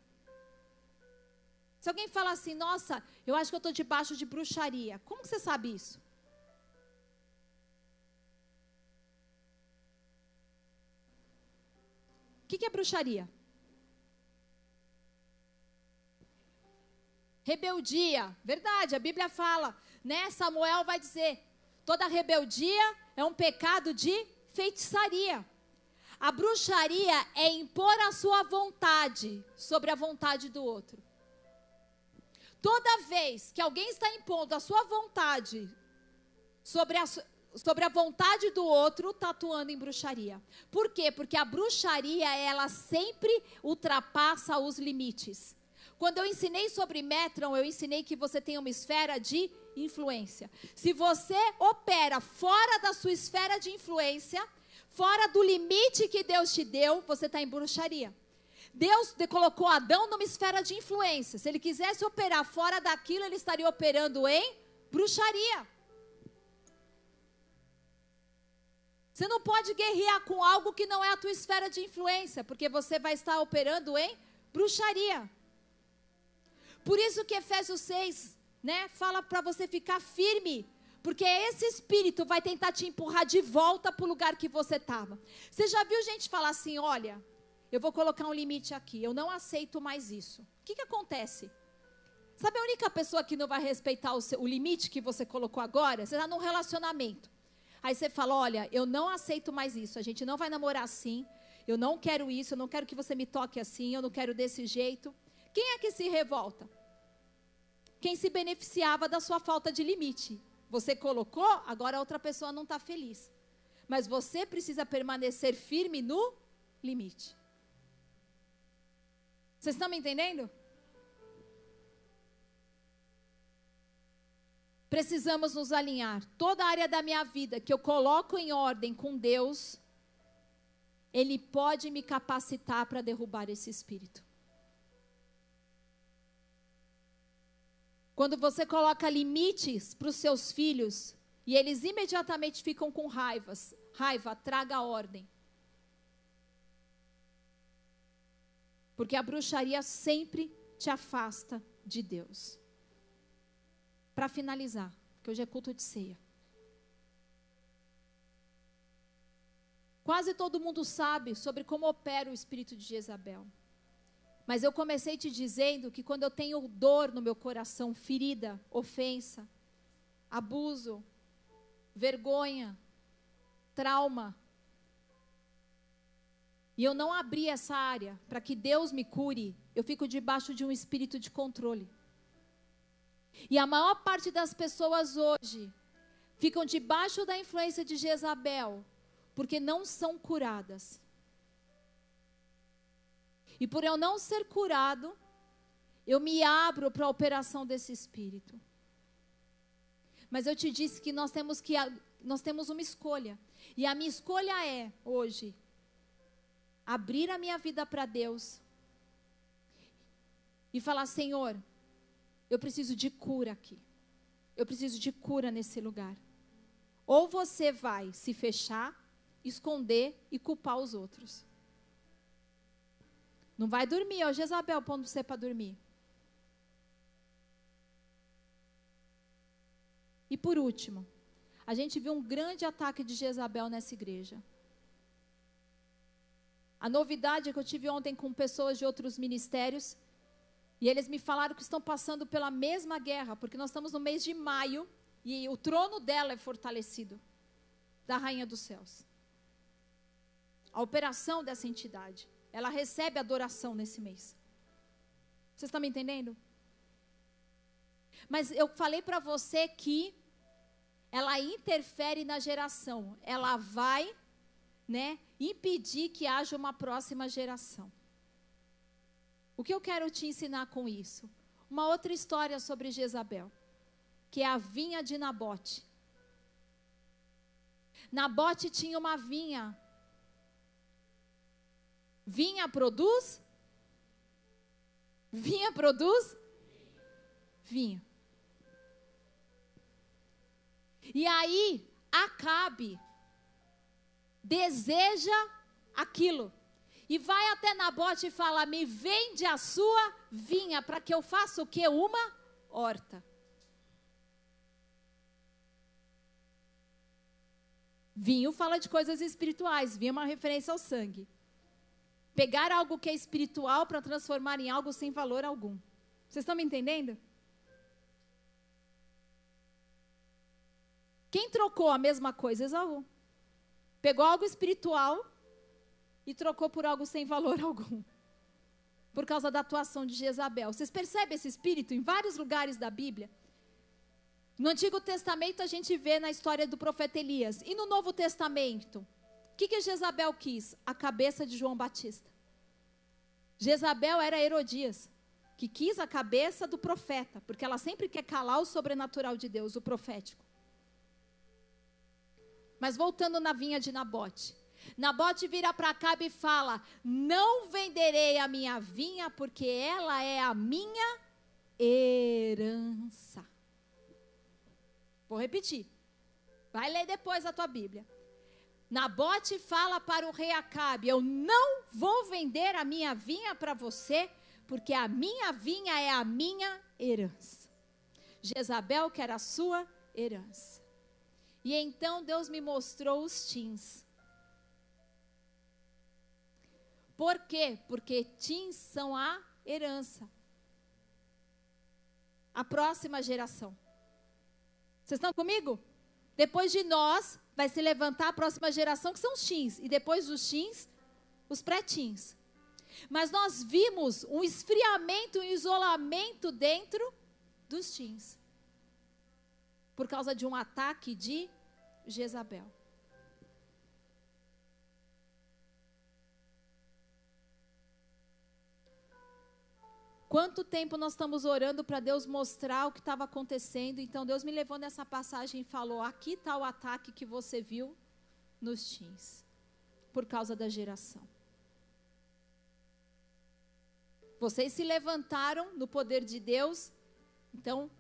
Se alguém fala assim, nossa, eu acho que eu estou debaixo de bruxaria. Como você sabe isso? O que, que é bruxaria? rebeldia. Verdade, a Bíblia fala, né? Samuel vai dizer: toda rebeldia é um pecado de feitiçaria. A bruxaria é impor a sua vontade sobre a vontade do outro. Toda vez que alguém está impondo a sua vontade sobre a, sobre a vontade do outro, está atuando em bruxaria. Por quê? Porque a bruxaria, ela sempre ultrapassa os limites. Quando eu ensinei sobre Metron, eu ensinei que você tem uma esfera de influência. Se você opera fora da sua esfera de influência, fora do limite que Deus te deu, você está em bruxaria. Deus colocou Adão numa esfera de influência. Se ele quisesse operar fora daquilo, ele estaria operando em bruxaria. Você não pode guerrear com algo que não é a tua esfera de influência, porque você vai estar operando em bruxaria. Por isso que Efésios 6, né, fala para você ficar firme porque esse espírito vai tentar te empurrar de volta para o lugar que você estava. Você já viu gente falar assim: olha, eu vou colocar um limite aqui, eu não aceito mais isso. O que, que acontece? Sabe a única pessoa que não vai respeitar o, seu, o limite que você colocou agora? Você está num relacionamento. Aí você fala: olha, eu não aceito mais isso, a gente não vai namorar assim, eu não quero isso, eu não quero que você me toque assim, eu não quero desse jeito. Quem é que se revolta? Quem se beneficiava da sua falta de limite. Você colocou, agora a outra pessoa não está feliz. Mas você precisa permanecer firme no limite. Vocês estão me entendendo? Precisamos nos alinhar. Toda área da minha vida que eu coloco em ordem com Deus, Ele pode me capacitar para derrubar esse espírito. Quando você coloca limites para os seus filhos e eles imediatamente ficam com raivas, raiva, traga ordem. Porque a bruxaria sempre te afasta de Deus. Para finalizar, que hoje é culto de ceia. Quase todo mundo sabe sobre como opera o espírito de Jezabel. Mas eu comecei te dizendo que quando eu tenho dor no meu coração, ferida, ofensa, abuso, vergonha, trauma, e eu não abri essa área para que Deus me cure, eu fico debaixo de um espírito de controle. E a maior parte das pessoas hoje ficam debaixo da influência de Jezabel, porque não são curadas. E por eu não ser curado, eu me abro para a operação desse espírito. Mas eu te disse que nós temos que nós temos uma escolha. E a minha escolha é hoje abrir a minha vida para Deus e falar: Senhor, eu preciso de cura aqui. Eu preciso de cura nesse lugar. Ou você vai se fechar, esconder e culpar os outros. Não vai dormir, ó Jezabel pondo você para dormir. E por último, a gente viu um grande ataque de Jezabel nessa igreja. A novidade é que eu tive ontem com pessoas de outros ministérios e eles me falaram que estão passando pela mesma guerra, porque nós estamos no mês de maio e o trono dela é fortalecido da rainha dos céus. A operação dessa entidade. Ela recebe adoração nesse mês. Vocês estão me entendendo? Mas eu falei para você que ela interfere na geração. Ela vai, né, impedir que haja uma próxima geração. O que eu quero te ensinar com isso? Uma outra história sobre Jezabel, que é a vinha de Nabote. Nabote tinha uma vinha Vinha produz? Vinha produz? Vinha. E aí, Acabe deseja aquilo. E vai até Nabote e fala: Me vende a sua vinha, para que eu faça o que? Uma horta. Vinho fala de coisas espirituais, vinho é uma referência ao sangue. Pegar algo que é espiritual para transformar em algo sem valor algum. Vocês estão me entendendo? Quem trocou a mesma coisa? É Esaú. Pegou algo espiritual e trocou por algo sem valor algum. Por causa da atuação de Jezabel. Vocês percebem esse espírito em vários lugares da Bíblia? No Antigo Testamento a gente vê na história do profeta Elias. E no Novo Testamento? O que, que Jezabel quis? A cabeça de João Batista. Jezabel era Herodias, que quis a cabeça do profeta, porque ela sempre quer calar o sobrenatural de Deus, o profético. Mas voltando na vinha de Nabote. Nabote vira para Acabe e fala: Não venderei a minha vinha, porque ela é a minha herança. Vou repetir. Vai ler depois a tua Bíblia. Nabote fala para o rei Acabe: Eu não vou vender a minha vinha para você, porque a minha vinha é a minha herança. Jezabel quer a sua herança. E então Deus me mostrou os tins. Por quê? Porque tins são a herança. A próxima geração. Vocês estão comigo? Depois de nós, vai se levantar a próxima geração, que são os teens. E depois dos teens, os pré-teens. Mas nós vimos um esfriamento, um isolamento dentro dos teens por causa de um ataque de Jezabel. Quanto tempo nós estamos orando para Deus mostrar o que estava acontecendo? Então Deus me levou nessa passagem e falou: aqui está o ataque que você viu nos teens, por causa da geração. Vocês se levantaram no poder de Deus, então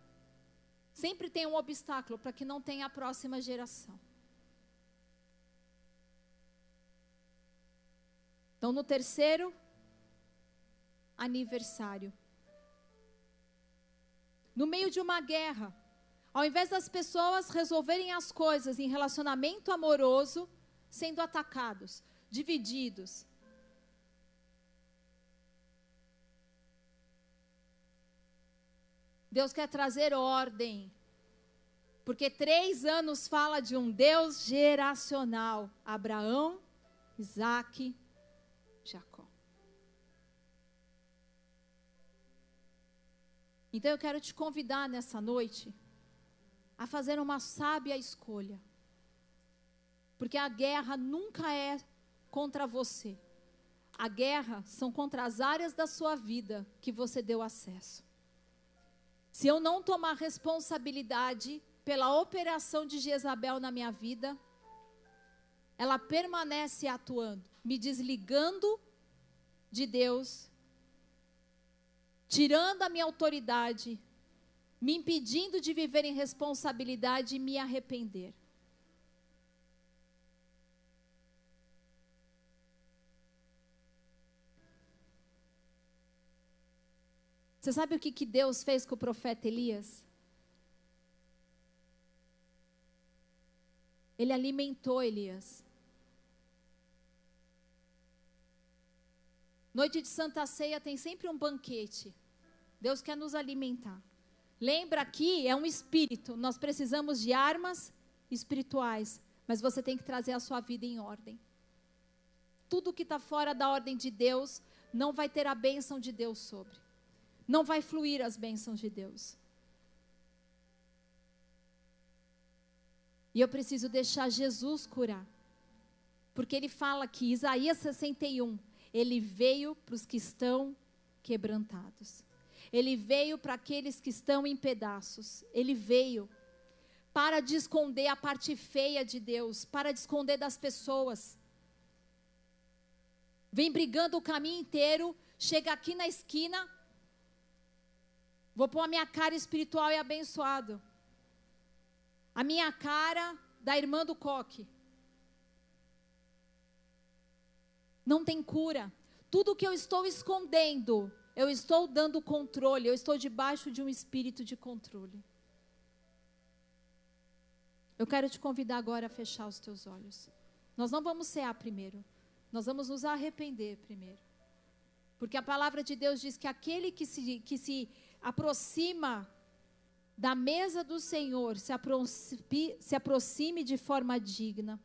Sempre tem um obstáculo para que não tenha a próxima geração. Então, no terceiro aniversário, no meio de uma guerra, ao invés das pessoas resolverem as coisas em relacionamento amoroso, sendo atacados, divididos, Deus quer trazer ordem. Porque três anos fala de um Deus geracional: Abraão, Isaac, Jacó. Então eu quero te convidar nessa noite a fazer uma sábia escolha. Porque a guerra nunca é contra você. A guerra são contra as áreas da sua vida que você deu acesso. Se eu não tomar responsabilidade pela operação de Jezabel na minha vida, ela permanece atuando, me desligando de Deus, tirando a minha autoridade, me impedindo de viver em responsabilidade e me arrepender. Você sabe o que, que Deus fez com o profeta Elias? Ele alimentou Elias. Noite de Santa Ceia tem sempre um banquete. Deus quer nos alimentar. Lembra aqui, é um espírito. Nós precisamos de armas espirituais. Mas você tem que trazer a sua vida em ordem. Tudo que está fora da ordem de Deus não vai ter a bênção de Deus sobre não vai fluir as bênçãos de Deus. E eu preciso deixar Jesus curar. Porque ele fala que Isaías 61, ele veio para os que estão quebrantados. Ele veio para aqueles que estão em pedaços. Ele veio para de esconder a parte feia de Deus, para de esconder das pessoas. Vem brigando o caminho inteiro, chega aqui na esquina, Vou pôr a minha cara espiritual e abençoado. A minha cara da irmã do coque. Não tem cura. Tudo que eu estou escondendo, eu estou dando controle, eu estou debaixo de um espírito de controle. Eu quero te convidar agora a fechar os teus olhos. Nós não vamos cear primeiro. Nós vamos nos arrepender primeiro. Porque a palavra de Deus diz que aquele que se, que se aproxima da mesa do Senhor se aproxime, se aproxime de forma digna.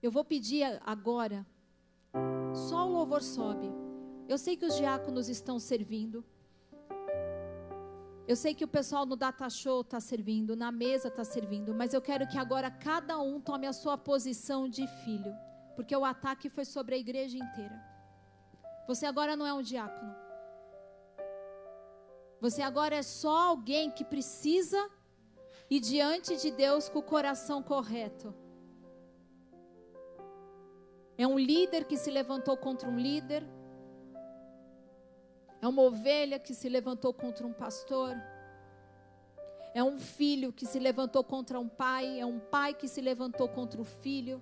Eu vou pedir agora, só o louvor sobe. Eu sei que os diáconos estão servindo. Eu sei que o pessoal no data show está servindo, na mesa está servindo, mas eu quero que agora cada um tome a sua posição de filho, porque o ataque foi sobre a igreja inteira. Você agora não é um diácono. Você agora é só alguém que precisa ir diante de Deus com o coração correto. É um líder que se levantou contra um líder. É uma ovelha que se levantou contra um pastor. É um filho que se levantou contra um pai. É um pai que se levantou contra o filho.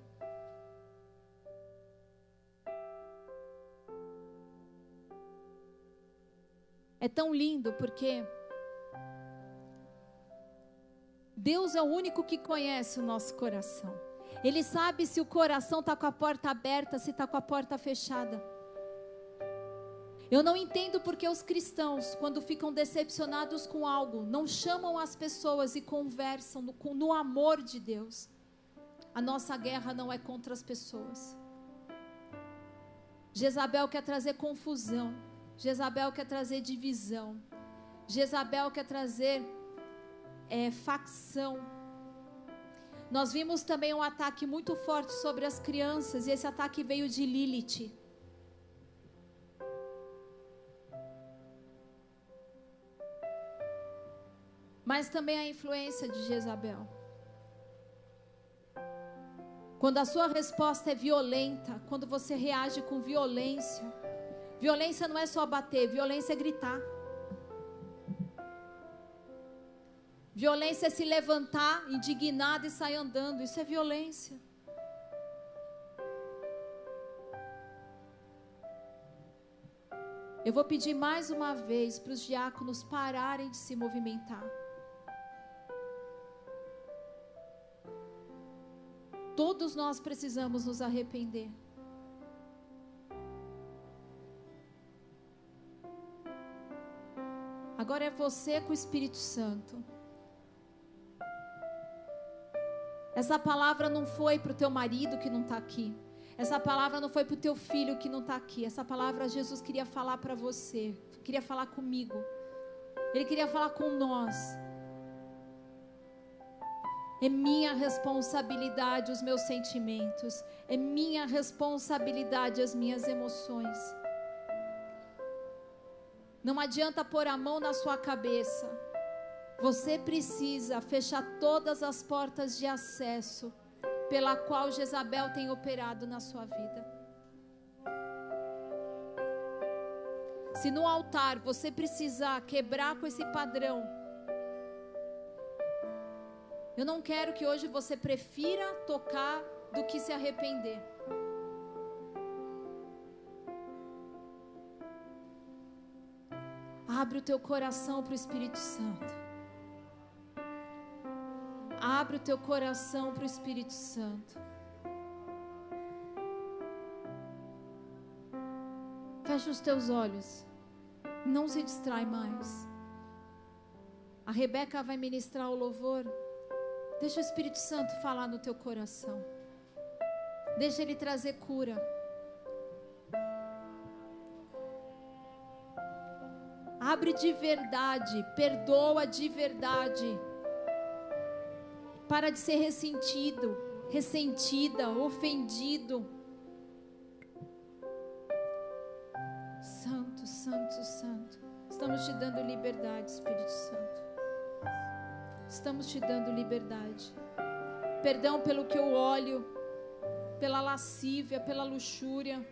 É tão lindo porque Deus é o único que conhece o nosso coração. Ele sabe se o coração está com a porta aberta, se está com a porta fechada. Eu não entendo porque os cristãos, quando ficam decepcionados com algo, não chamam as pessoas e conversam no, no amor de Deus. A nossa guerra não é contra as pessoas. Jezabel quer trazer confusão. Jezabel quer trazer divisão. Jezabel quer trazer é, facção. Nós vimos também um ataque muito forte sobre as crianças, e esse ataque veio de Lilith. Mas também a influência de Jezabel. Quando a sua resposta é violenta, quando você reage com violência, violência não é só bater, violência é gritar. Violência é se levantar indignado e sair andando. Isso é violência. Eu vou pedir mais uma vez para os diáconos pararem de se movimentar. Todos nós precisamos nos arrepender. Agora é você com o Espírito Santo. Essa palavra não foi para o teu marido que não está aqui. Essa palavra não foi para o teu filho que não está aqui. Essa palavra Jesus queria falar para você. Queria falar comigo. Ele queria falar com nós. É minha responsabilidade os meus sentimentos. É minha responsabilidade as minhas emoções. Não adianta pôr a mão na sua cabeça você precisa fechar todas as portas de acesso pela qual Jezabel tem operado na sua vida. Se no altar você precisar quebrar com esse padrão, eu não quero que hoje você prefira tocar do que se arrepender. Abre o teu coração para o Espírito Santo. Abre o teu coração para o Espírito Santo. Fecha os teus olhos. Não se distrai mais. A Rebeca vai ministrar o louvor. Deixa o Espírito Santo falar no teu coração. Deixa ele trazer cura. Abre de verdade, perdoa de verdade. Para de ser ressentido, ressentida, ofendido. Santo, Santo, Santo. Estamos te dando liberdade, Espírito Santo. Estamos te dando liberdade. Perdão pelo que eu olho, pela lascívia, pela luxúria.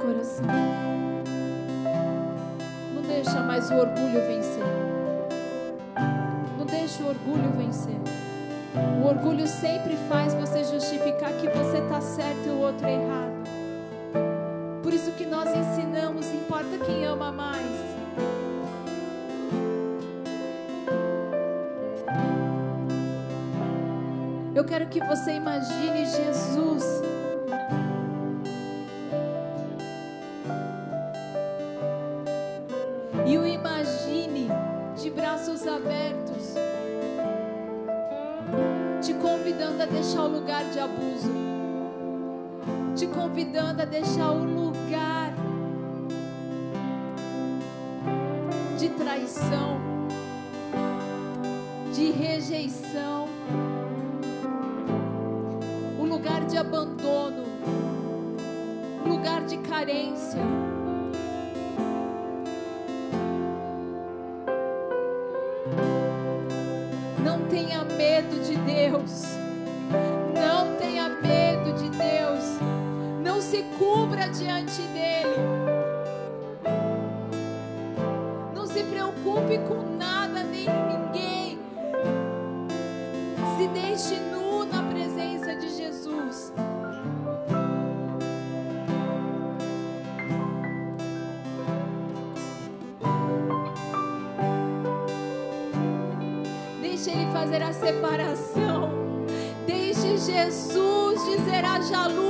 Coração. Não deixa mais o orgulho vencer. Não deixa o orgulho vencer. O orgulho sempre faz você justificar que você está certo e o outro errado. Por isso que nós ensinamos, importa quem ama mais. Eu quero que você imagine Jesus. Te convidando a deixar o lugar de traição, de rejeição lugar de abandono, lugar de carência. Não tenha medo de Deus. Fazer a separação. Deixe Jesus dizer: haja luz